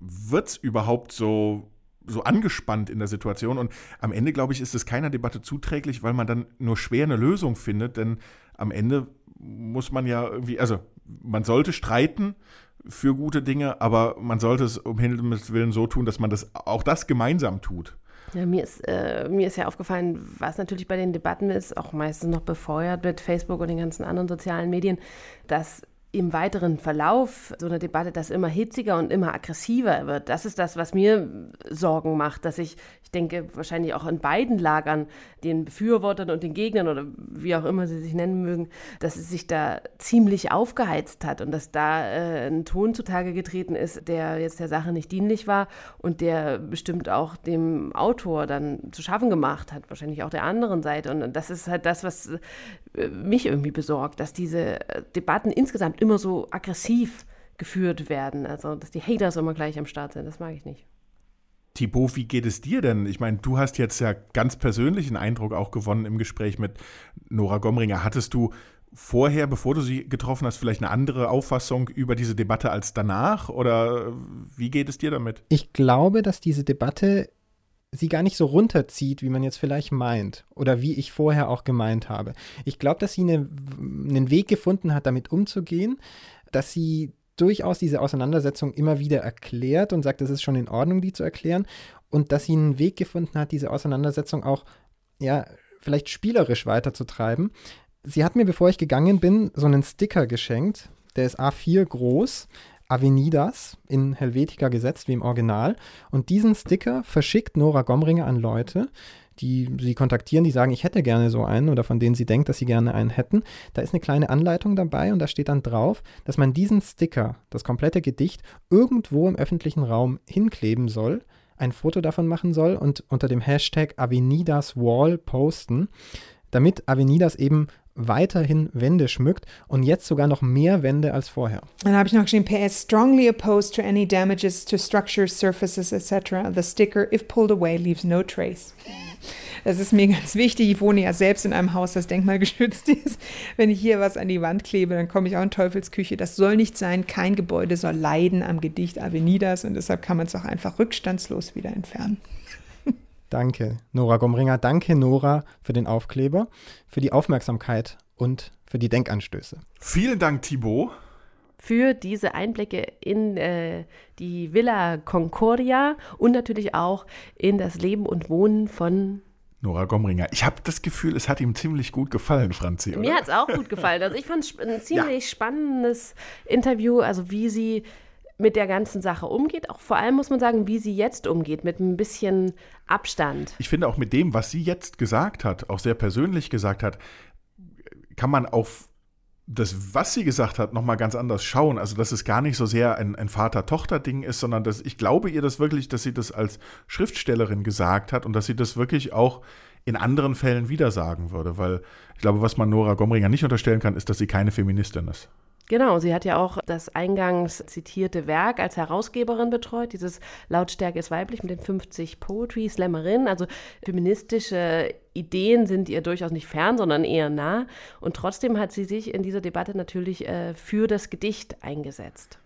wird es überhaupt so so angespannt in der Situation. Und am Ende, glaube ich, ist es keiner Debatte zuträglich, weil man dann nur schwer eine Lösung findet. Denn am Ende muss man ja irgendwie, also man sollte streiten für gute Dinge, aber man sollte es um Himmels Willen so tun, dass man das auch das gemeinsam tut. Ja, mir ist, äh, mir ist ja aufgefallen, was natürlich bei den Debatten ist, auch meistens noch befeuert mit Facebook und den ganzen anderen sozialen Medien, dass im weiteren Verlauf so eine Debatte, das immer hitziger und immer aggressiver wird. Das ist das, was mir Sorgen macht, dass ich, ich denke, wahrscheinlich auch in beiden Lagern, den Befürwortern und den Gegnern oder wie auch immer sie sich nennen mögen, dass es sich da ziemlich aufgeheizt hat und dass da äh, ein Ton zutage getreten ist, der jetzt der Sache nicht dienlich war und der bestimmt auch dem Autor dann zu schaffen gemacht hat, wahrscheinlich auch der anderen Seite. Und das ist halt das, was äh, mich irgendwie besorgt, dass diese äh, Debatten insgesamt immer so aggressiv geführt werden. Also, dass die Haters immer gleich am Start sind. Das mag ich nicht. Thibaut, wie geht es dir denn? Ich meine, du hast jetzt ja ganz persönlichen Eindruck auch gewonnen im Gespräch mit Nora Gomringer. Hattest du vorher, bevor du sie getroffen hast, vielleicht eine andere Auffassung über diese Debatte als danach? Oder wie geht es dir damit? Ich glaube, dass diese Debatte sie gar nicht so runterzieht, wie man jetzt vielleicht meint oder wie ich vorher auch gemeint habe. Ich glaube, dass sie eine, einen Weg gefunden hat, damit umzugehen, dass sie durchaus diese Auseinandersetzung immer wieder erklärt und sagt, es ist schon in Ordnung, die zu erklären und dass sie einen Weg gefunden hat, diese Auseinandersetzung auch, ja, vielleicht spielerisch weiterzutreiben. Sie hat mir, bevor ich gegangen bin, so einen Sticker geschenkt, der ist A4 groß, Avenidas in Helvetica gesetzt wie im Original. Und diesen Sticker verschickt Nora Gomringer an Leute, die sie kontaktieren, die sagen, ich hätte gerne so einen oder von denen sie denkt, dass sie gerne einen hätten. Da ist eine kleine Anleitung dabei und da steht dann drauf, dass man diesen Sticker, das komplette Gedicht, irgendwo im öffentlichen Raum hinkleben soll, ein Foto davon machen soll und unter dem Hashtag Avenidas Wall posten, damit Avenidas eben weiterhin Wände schmückt und jetzt sogar noch mehr Wände als vorher. Dann habe ich noch geschrieben, PS strongly opposed to any damages to structures, surfaces, etc. The sticker, if pulled away, leaves no trace. Das ist mir ganz wichtig. Ich wohne ja selbst in einem Haus, das denkmalgeschützt ist. Wenn ich hier was an die Wand klebe, dann komme ich auch in Teufelsküche. Das soll nicht sein. Kein Gebäude soll leiden am Gedicht Avenidas und deshalb kann man es auch einfach rückstandslos wieder entfernen. Danke, Nora Gomringer. Danke, Nora, für den Aufkleber, für die Aufmerksamkeit und für die Denkanstöße. Vielen Dank, Thibaut. Für diese Einblicke in äh, die Villa Concordia und natürlich auch in das Leben und Wohnen von Nora Gomringer. Ich habe das Gefühl, es hat ihm ziemlich gut gefallen, Franzi. Oder? Mir hat es auch gut gefallen. Also ich fand es ein ziemlich ja. spannendes Interview, also wie sie mit der ganzen Sache umgeht. Auch vor allem muss man sagen, wie sie jetzt umgeht, mit ein bisschen Abstand. Ich finde auch mit dem, was sie jetzt gesagt hat, auch sehr persönlich gesagt hat, kann man auf das, was sie gesagt hat, nochmal ganz anders schauen. Also, dass es gar nicht so sehr ein, ein Vater-Tochter-Ding ist, sondern dass ich glaube ihr das wirklich, dass sie das als Schriftstellerin gesagt hat und dass sie das wirklich auch in anderen Fällen wieder sagen würde. Weil ich glaube, was man Nora Gomringer nicht unterstellen kann, ist, dass sie keine Feministin ist. Genau, sie hat ja auch das eingangs zitierte Werk als Herausgeberin betreut, dieses Lautstärke ist weiblich mit den 50 Poetry Slammerinnen. Also feministische Ideen sind ihr durchaus nicht fern, sondern eher nah. Und trotzdem hat sie sich in dieser Debatte natürlich äh, für das Gedicht eingesetzt.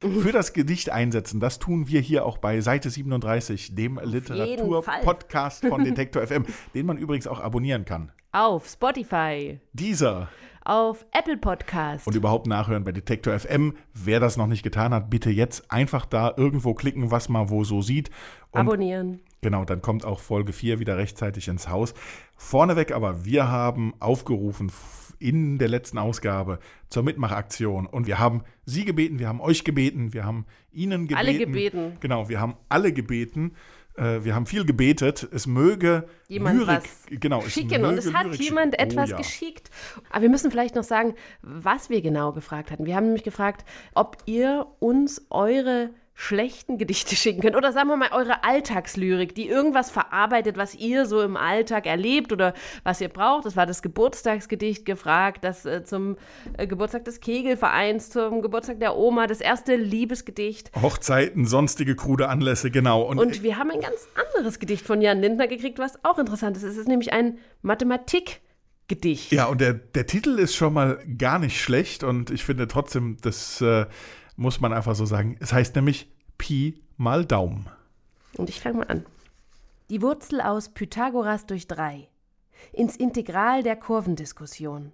Für das Gedicht einsetzen, das tun wir hier auch bei Seite 37, dem Literatur-Podcast von Detektor FM, den man übrigens auch abonnieren kann. Auf Spotify. Dieser auf Apple Podcast. Und überhaupt nachhören bei Detektor FM. Wer das noch nicht getan hat, bitte jetzt einfach da irgendwo klicken, was man wo so sieht. Und Abonnieren. Genau, dann kommt auch Folge 4 wieder rechtzeitig ins Haus. Vorneweg aber, wir haben aufgerufen in der letzten Ausgabe zur Mitmachaktion und wir haben Sie gebeten, wir haben euch gebeten, wir haben Ihnen gebeten. Alle gebeten. Genau, wir haben alle gebeten äh, wir haben viel gebetet, es möge jemand Lyrik, was genau, schicken. und es hat Lyrik jemand schicken. etwas oh, ja. geschickt. Aber wir müssen vielleicht noch sagen, was wir genau gefragt hatten. Wir haben nämlich gefragt, ob ihr uns eure schlechten Gedichte schicken könnt. Oder sagen wir mal eure Alltagslyrik, die irgendwas verarbeitet, was ihr so im Alltag erlebt oder was ihr braucht. Das war das Geburtstagsgedicht gefragt, das äh, zum äh, Geburtstag des Kegelvereins, zum Geburtstag der Oma, das erste Liebesgedicht. Hochzeiten, sonstige krude Anlässe, genau. Und, Und wir haben ein ganz anderes Gedicht von Jan Lindner gekriegt, was auch interessant ist. Es ist nämlich ein Mathematik- Gedicht. Ja, und der, der Titel ist schon mal gar nicht schlecht und ich finde trotzdem, das äh, muss man einfach so sagen. Es heißt nämlich Pi mal Daumen. Und ich fange mal an. Die Wurzel aus Pythagoras durch 3 ins Integral der Kurvendiskussion.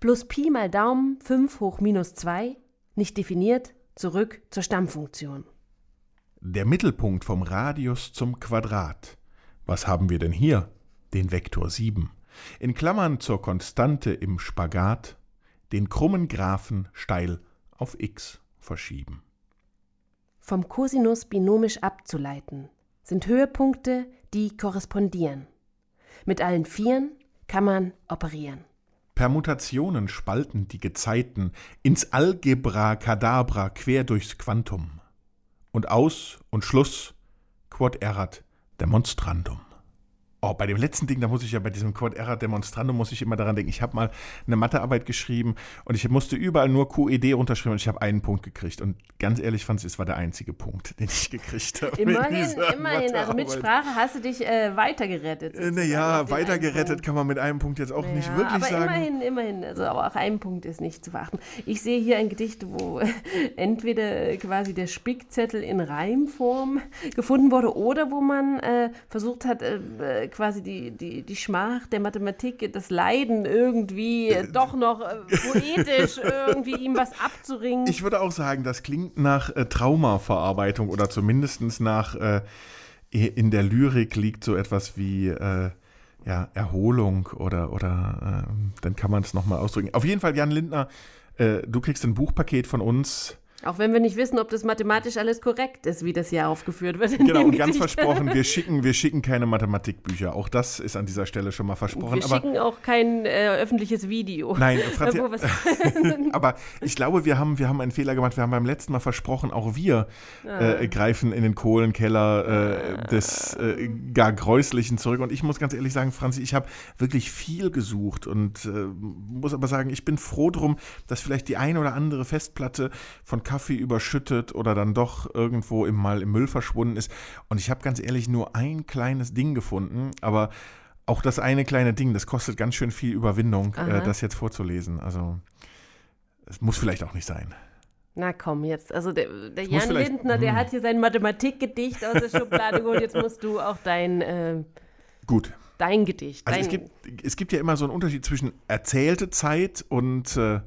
Plus Pi mal Daumen 5 hoch minus 2, nicht definiert, zurück zur Stammfunktion. Der Mittelpunkt vom Radius zum Quadrat. Was haben wir denn hier? Den Vektor 7. In Klammern zur Konstante im Spagat, den krummen Graphen steil auf x verschieben. Vom Cosinus binomisch abzuleiten sind Höhepunkte, die korrespondieren. Mit allen Vieren kann man operieren. Permutationen spalten die Gezeiten ins Algebra Kadabra quer durchs Quantum. Und Aus und Schluss quod erat demonstrandum. Oh, bei dem letzten Ding, da muss ich ja bei diesem Quod erat demonstrandum muss ich immer daran denken. Ich habe mal eine Mathearbeit geschrieben und ich musste überall nur QED runterschreiben und ich habe einen Punkt gekriegt. Und ganz ehrlich, Franz, es war der einzige Punkt, den ich gekriegt habe. Immerhin, immerhin. Also mit Sprache hast du dich äh, weitergerettet. Äh, naja, weitergerettet kann man mit einem Punkt jetzt auch Ja, nicht wirklich aber sagen. immerhin, immerhin. Also aber auch ein Punkt ist nicht zu verachten. Ich sehe hier ein Gedicht, wo entweder quasi der Spickzettel in Reimform gefunden wurde oder wo man äh, versucht hat, äh, äh, quasi die, die, die Schmach der Mathematik, das Leiden irgendwie doch noch äh, poetisch irgendwie ihm was abzuringen. Ich würde auch sagen, das klingt nach äh, Traumaverarbeitung oder zumindest nach, äh, in der Lyrik liegt so etwas wie äh, ja, Erholung oder, oder äh, dann kann man es nochmal ausdrücken. Auf jeden Fall, Jan Lindner, äh, du kriegst ein Buchpaket von uns. Auch wenn wir nicht wissen, ob das mathematisch alles korrekt ist, wie das hier aufgeführt wird. Genau, und ganz versprochen, wir schicken, wir schicken keine Mathematikbücher. Auch das ist an dieser Stelle schon mal versprochen. Wir aber schicken auch kein äh, öffentliches Video. Nein, Franz, Wo was- aber ich glaube, wir haben, wir haben einen Fehler gemacht. Wir haben beim letzten Mal versprochen, auch wir Ah. äh, greifen in den Kohlenkeller äh, des äh, gar Gräuslichen zurück. Und ich muss ganz ehrlich sagen, Franzi, ich habe wirklich viel gesucht und äh, muss aber sagen, ich bin froh drum, dass vielleicht die eine oder andere Festplatte von Kaffee überschüttet oder dann doch irgendwo im, mal im Müll verschwunden ist. Und ich habe ganz ehrlich nur ein kleines Ding gefunden, aber auch das eine kleine Ding, das kostet ganz schön viel Überwindung, äh, das jetzt vorzulesen. Also es muss vielleicht auch nicht sein. Na komm, jetzt. Also der, der Jan Lindner, der Hm. hat hier sein Mathematikgedicht aus der Schublade geholt. Jetzt musst du auch dein, äh, Gut. dein Gedicht, Also dein es gibt, es gibt ja immer so einen Unterschied zwischen erzählte Zeit und äh,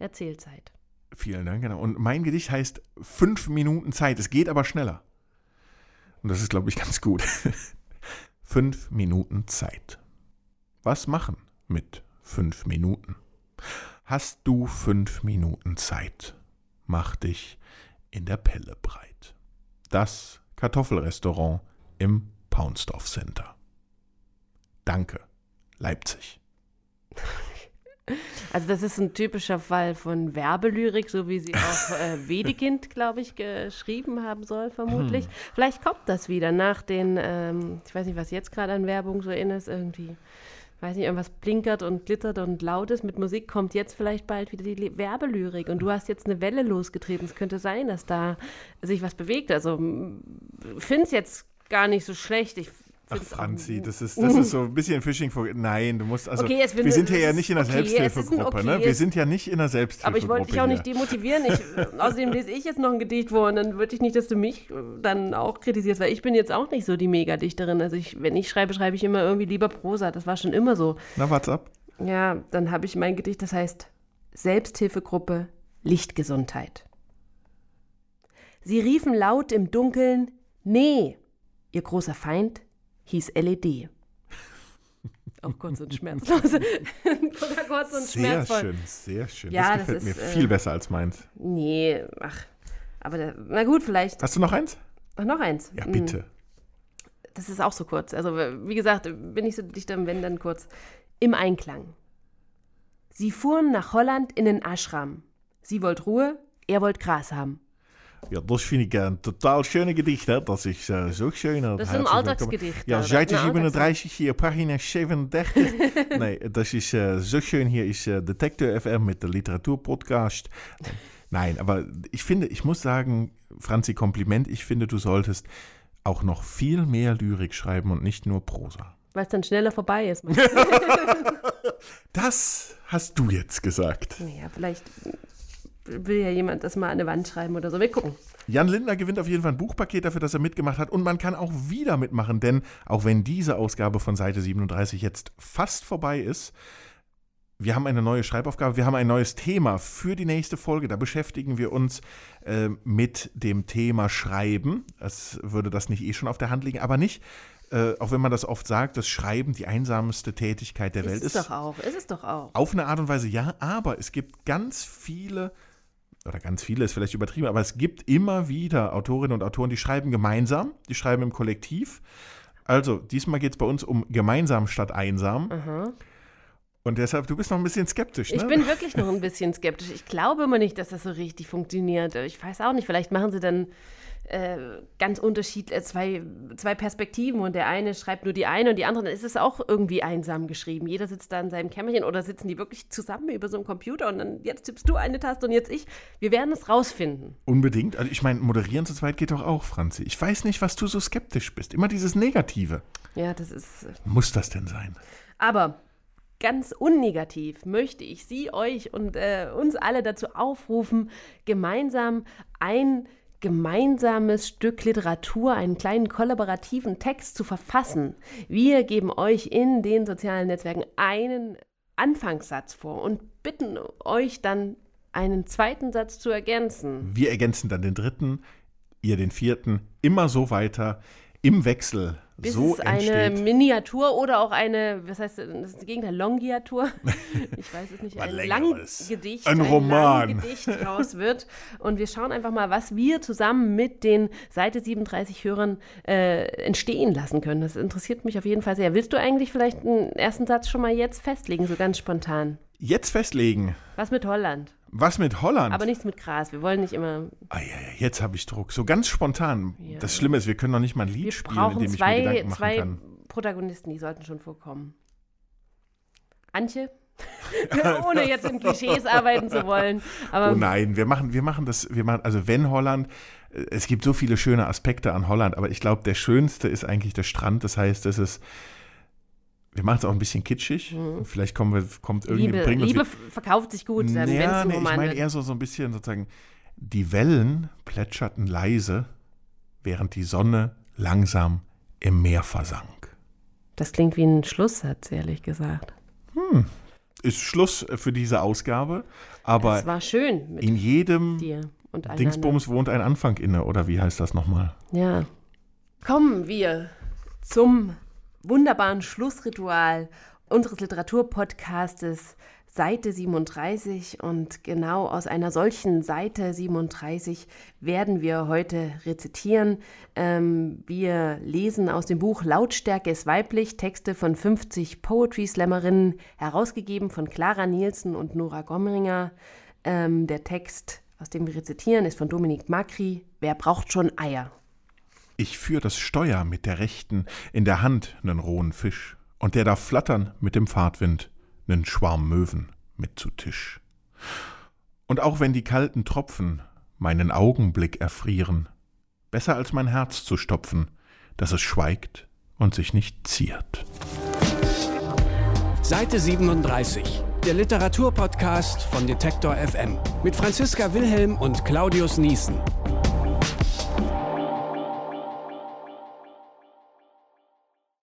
Erzählzeit. Vielen Dank, genau. Und mein Gedicht heißt fünf Minuten Zeit. Es geht aber schneller. Und das ist, glaube ich, ganz gut. fünf Minuten Zeit. Was machen mit fünf Minuten? Hast du fünf Minuten Zeit? Mach dich in der Pelle breit. Das Kartoffelrestaurant im Paunsdorf Center. Danke, Leipzig. Also das ist ein typischer Fall von Werbelyrik, so wie sie auch äh, Wedekind, glaube ich, geschrieben haben soll, vermutlich. Hm. Vielleicht kommt das wieder nach den, ähm, ich weiß nicht, was jetzt gerade an Werbung so in ist, irgendwie, weiß nicht, irgendwas blinkert und glittert und laut ist. Mit Musik kommt jetzt vielleicht bald wieder die Werbelyrik und du hast jetzt eine Welle losgetreten. Es könnte sein, dass da sich was bewegt. Also finde es jetzt gar nicht so schlecht. Ich Ach, Franzi, das ist, das ist so ein bisschen Fishing for. Nein, du musst also. Okay, wir sind hier ja nicht in der okay, Selbsthilfegruppe, ne? okay, Wir es- sind ja nicht in der Selbsthilfegruppe. Aber ich wollte dich auch nicht demotivieren. Ich, außerdem lese ich jetzt noch ein Gedicht vor und dann würde ich nicht, dass du mich äh, dann auch kritisierst, weil ich bin jetzt auch nicht so die Megadichterin. Also ich, wenn ich schreibe, schreibe ich immer irgendwie lieber Prosa. Das war schon immer so. Na, what's up? Ja, dann habe ich mein Gedicht, das heißt Selbsthilfegruppe Lichtgesundheit. Sie riefen laut im Dunkeln, nee, ihr großer Feind hieß LED. Auch kurz und schmerzlos. Oder kurz und Sehr schmerzvoll. schön, sehr schön. Ja, das das gefällt ist, mir äh, viel besser als meins. Nee, ach. Aber da, na gut, vielleicht. Hast du noch eins? Ach, noch eins. Ja, Hm. bitte. Das ist auch so kurz. Also, wie gesagt, bin ich so dicht am Wenn dann kurz. Im Einklang. Sie fuhren nach Holland in den Ashram. Sie wollt Ruhe, er wollt Gras haben. Ja, das finde ich ein total schöne Gedicht. Hè? Das ist äh, so schön. Das ist ein Alltagsgedicht. Ja? Seite Ein 37, hier Pagina 37. nee, das ist äh, so schön. Hier ist äh, Detektor FM mit der Literaturpodcast. Nein, aber ich finde, ich muss sagen, Franzi, Kompliment. Ich finde, du solltest auch noch viel mehr Lyrik schreiben und nicht nur Prosa. Weil es dann schneller vorbei ist. Das hast du jetzt gesagt. naja, vielleicht will ja jemand das mal an eine Wand schreiben oder so. Wir gucken. Jan Lindner gewinnt auf jeden Fall ein Buchpaket dafür, dass er mitgemacht hat. Und man kann auch wieder mitmachen, denn auch wenn diese Ausgabe von Seite 37 jetzt fast vorbei ist, wir haben eine neue Schreibaufgabe, wir haben ein neues Thema für die nächste Folge. Da beschäftigen wir uns äh, mit dem Thema Schreiben. Es würde das nicht eh schon auf der Hand liegen, aber nicht, äh, auch wenn man das oft sagt, dass Schreiben die einsamste Tätigkeit der ist Welt es ist. doch auch, ist es doch auch. Auf eine Art und Weise ja, aber es gibt ganz viele, oder ganz viele ist vielleicht übertrieben, aber es gibt immer wieder Autorinnen und Autoren, die schreiben gemeinsam, die schreiben im Kollektiv. Also, diesmal geht es bei uns um gemeinsam statt einsam. Aha. Und deshalb, du bist noch ein bisschen skeptisch, ne? Ich bin wirklich noch ein bisschen skeptisch. Ich glaube immer nicht, dass das so richtig funktioniert. Ich weiß auch nicht, vielleicht machen sie dann äh, ganz unterschiedliche, zwei, zwei Perspektiven und der eine schreibt nur die eine und die andere, dann ist es auch irgendwie einsam geschrieben. Jeder sitzt da in seinem Kämmerchen oder sitzen die wirklich zusammen über so einem Computer und dann jetzt tippst du eine Taste und jetzt ich. Wir werden es rausfinden. Unbedingt. Also ich meine, moderieren zu zweit geht doch auch, Franzi. Ich weiß nicht, was du so skeptisch bist. Immer dieses Negative. Ja, das ist. Muss das denn sein? Aber ganz unnegativ möchte ich Sie, euch und äh, uns alle dazu aufrufen, gemeinsam ein gemeinsames Stück Literatur, einen kleinen kollaborativen Text zu verfassen. Wir geben euch in den sozialen Netzwerken einen Anfangssatz vor und bitten euch dann einen zweiten Satz zu ergänzen. Wir ergänzen dann den dritten, ihr den vierten, immer so weiter, im Wechsel. Bis so es eine entsteht. Miniatur oder auch eine, was heißt das, das Gegenteil, Longiatur? Ich weiß es nicht, ein. Langgedicht, Ein Roman. Langgedicht raus wird. Und wir schauen einfach mal, was wir zusammen mit den Seite 37 Hörern äh, entstehen lassen können. Das interessiert mich auf jeden Fall sehr. Willst du eigentlich vielleicht einen ersten Satz schon mal jetzt festlegen, so ganz spontan? Jetzt festlegen. Was mit Holland? Was mit Holland? Aber nichts mit Gras. Wir wollen nicht immer. Ah, ja, ja, jetzt habe ich Druck. So ganz spontan. Ja. Das Schlimme ist, wir können noch nicht mal ein Lied Wir spielen, in dem ich mir zwei, Gedanken machen zwei kann. Protagonisten, die sollten schon vorkommen. Antje? Ohne jetzt in Klischees arbeiten zu wollen. Oh nein, wir machen, wir machen das, wir machen, also wenn Holland, äh, es gibt so viele schöne Aspekte an Holland, aber ich glaube, der schönste ist eigentlich der Strand. Das heißt, das ist, wir machen es auch ein bisschen kitschig. Und vielleicht kommen wir, kommt irgendwie, Mhm. Liebe, bringen Liebe verkauft sich gut, dann, ja, ein nee, ich meine eher so, so ein bisschen sozusagen, die Wellen plätscherten leise, während die Sonne langsam im Meer versank. Das klingt wie ein Schlusssatz, ehrlich gesagt. Hm. Ist Schluss für diese Ausgabe, aber Es war schön in jedem. Dingsbums wohnt ein Anfang inne, oder wie heißt das nochmal? Ja. Kommen wir zum wunderbaren Schlussritual unseres Literaturpodcastes Seite 37 und genau aus einer solchen Seite 37 werden wir heute rezitieren. Ähm, wir lesen aus dem Buch Lautstärke ist weiblich, Texte von 50 Poetry Slammerinnen, herausgegeben von Clara Nielsen und Nora Gomringer. Ähm, der Text, aus dem wir rezitieren, ist von Dominik Macri. Wer braucht schon Eier? Ich führ das Steuer mit der rechten, in der Hand nen rohen Fisch, und der darf flattern mit dem Fahrtwind, nen Schwarm Möwen mit zu Tisch. Und auch wenn die kalten Tropfen meinen Augenblick erfrieren, besser als mein Herz zu stopfen, dass es schweigt und sich nicht ziert. Seite 37, der Literaturpodcast von Detektor FM mit Franziska Wilhelm und Claudius Niesen.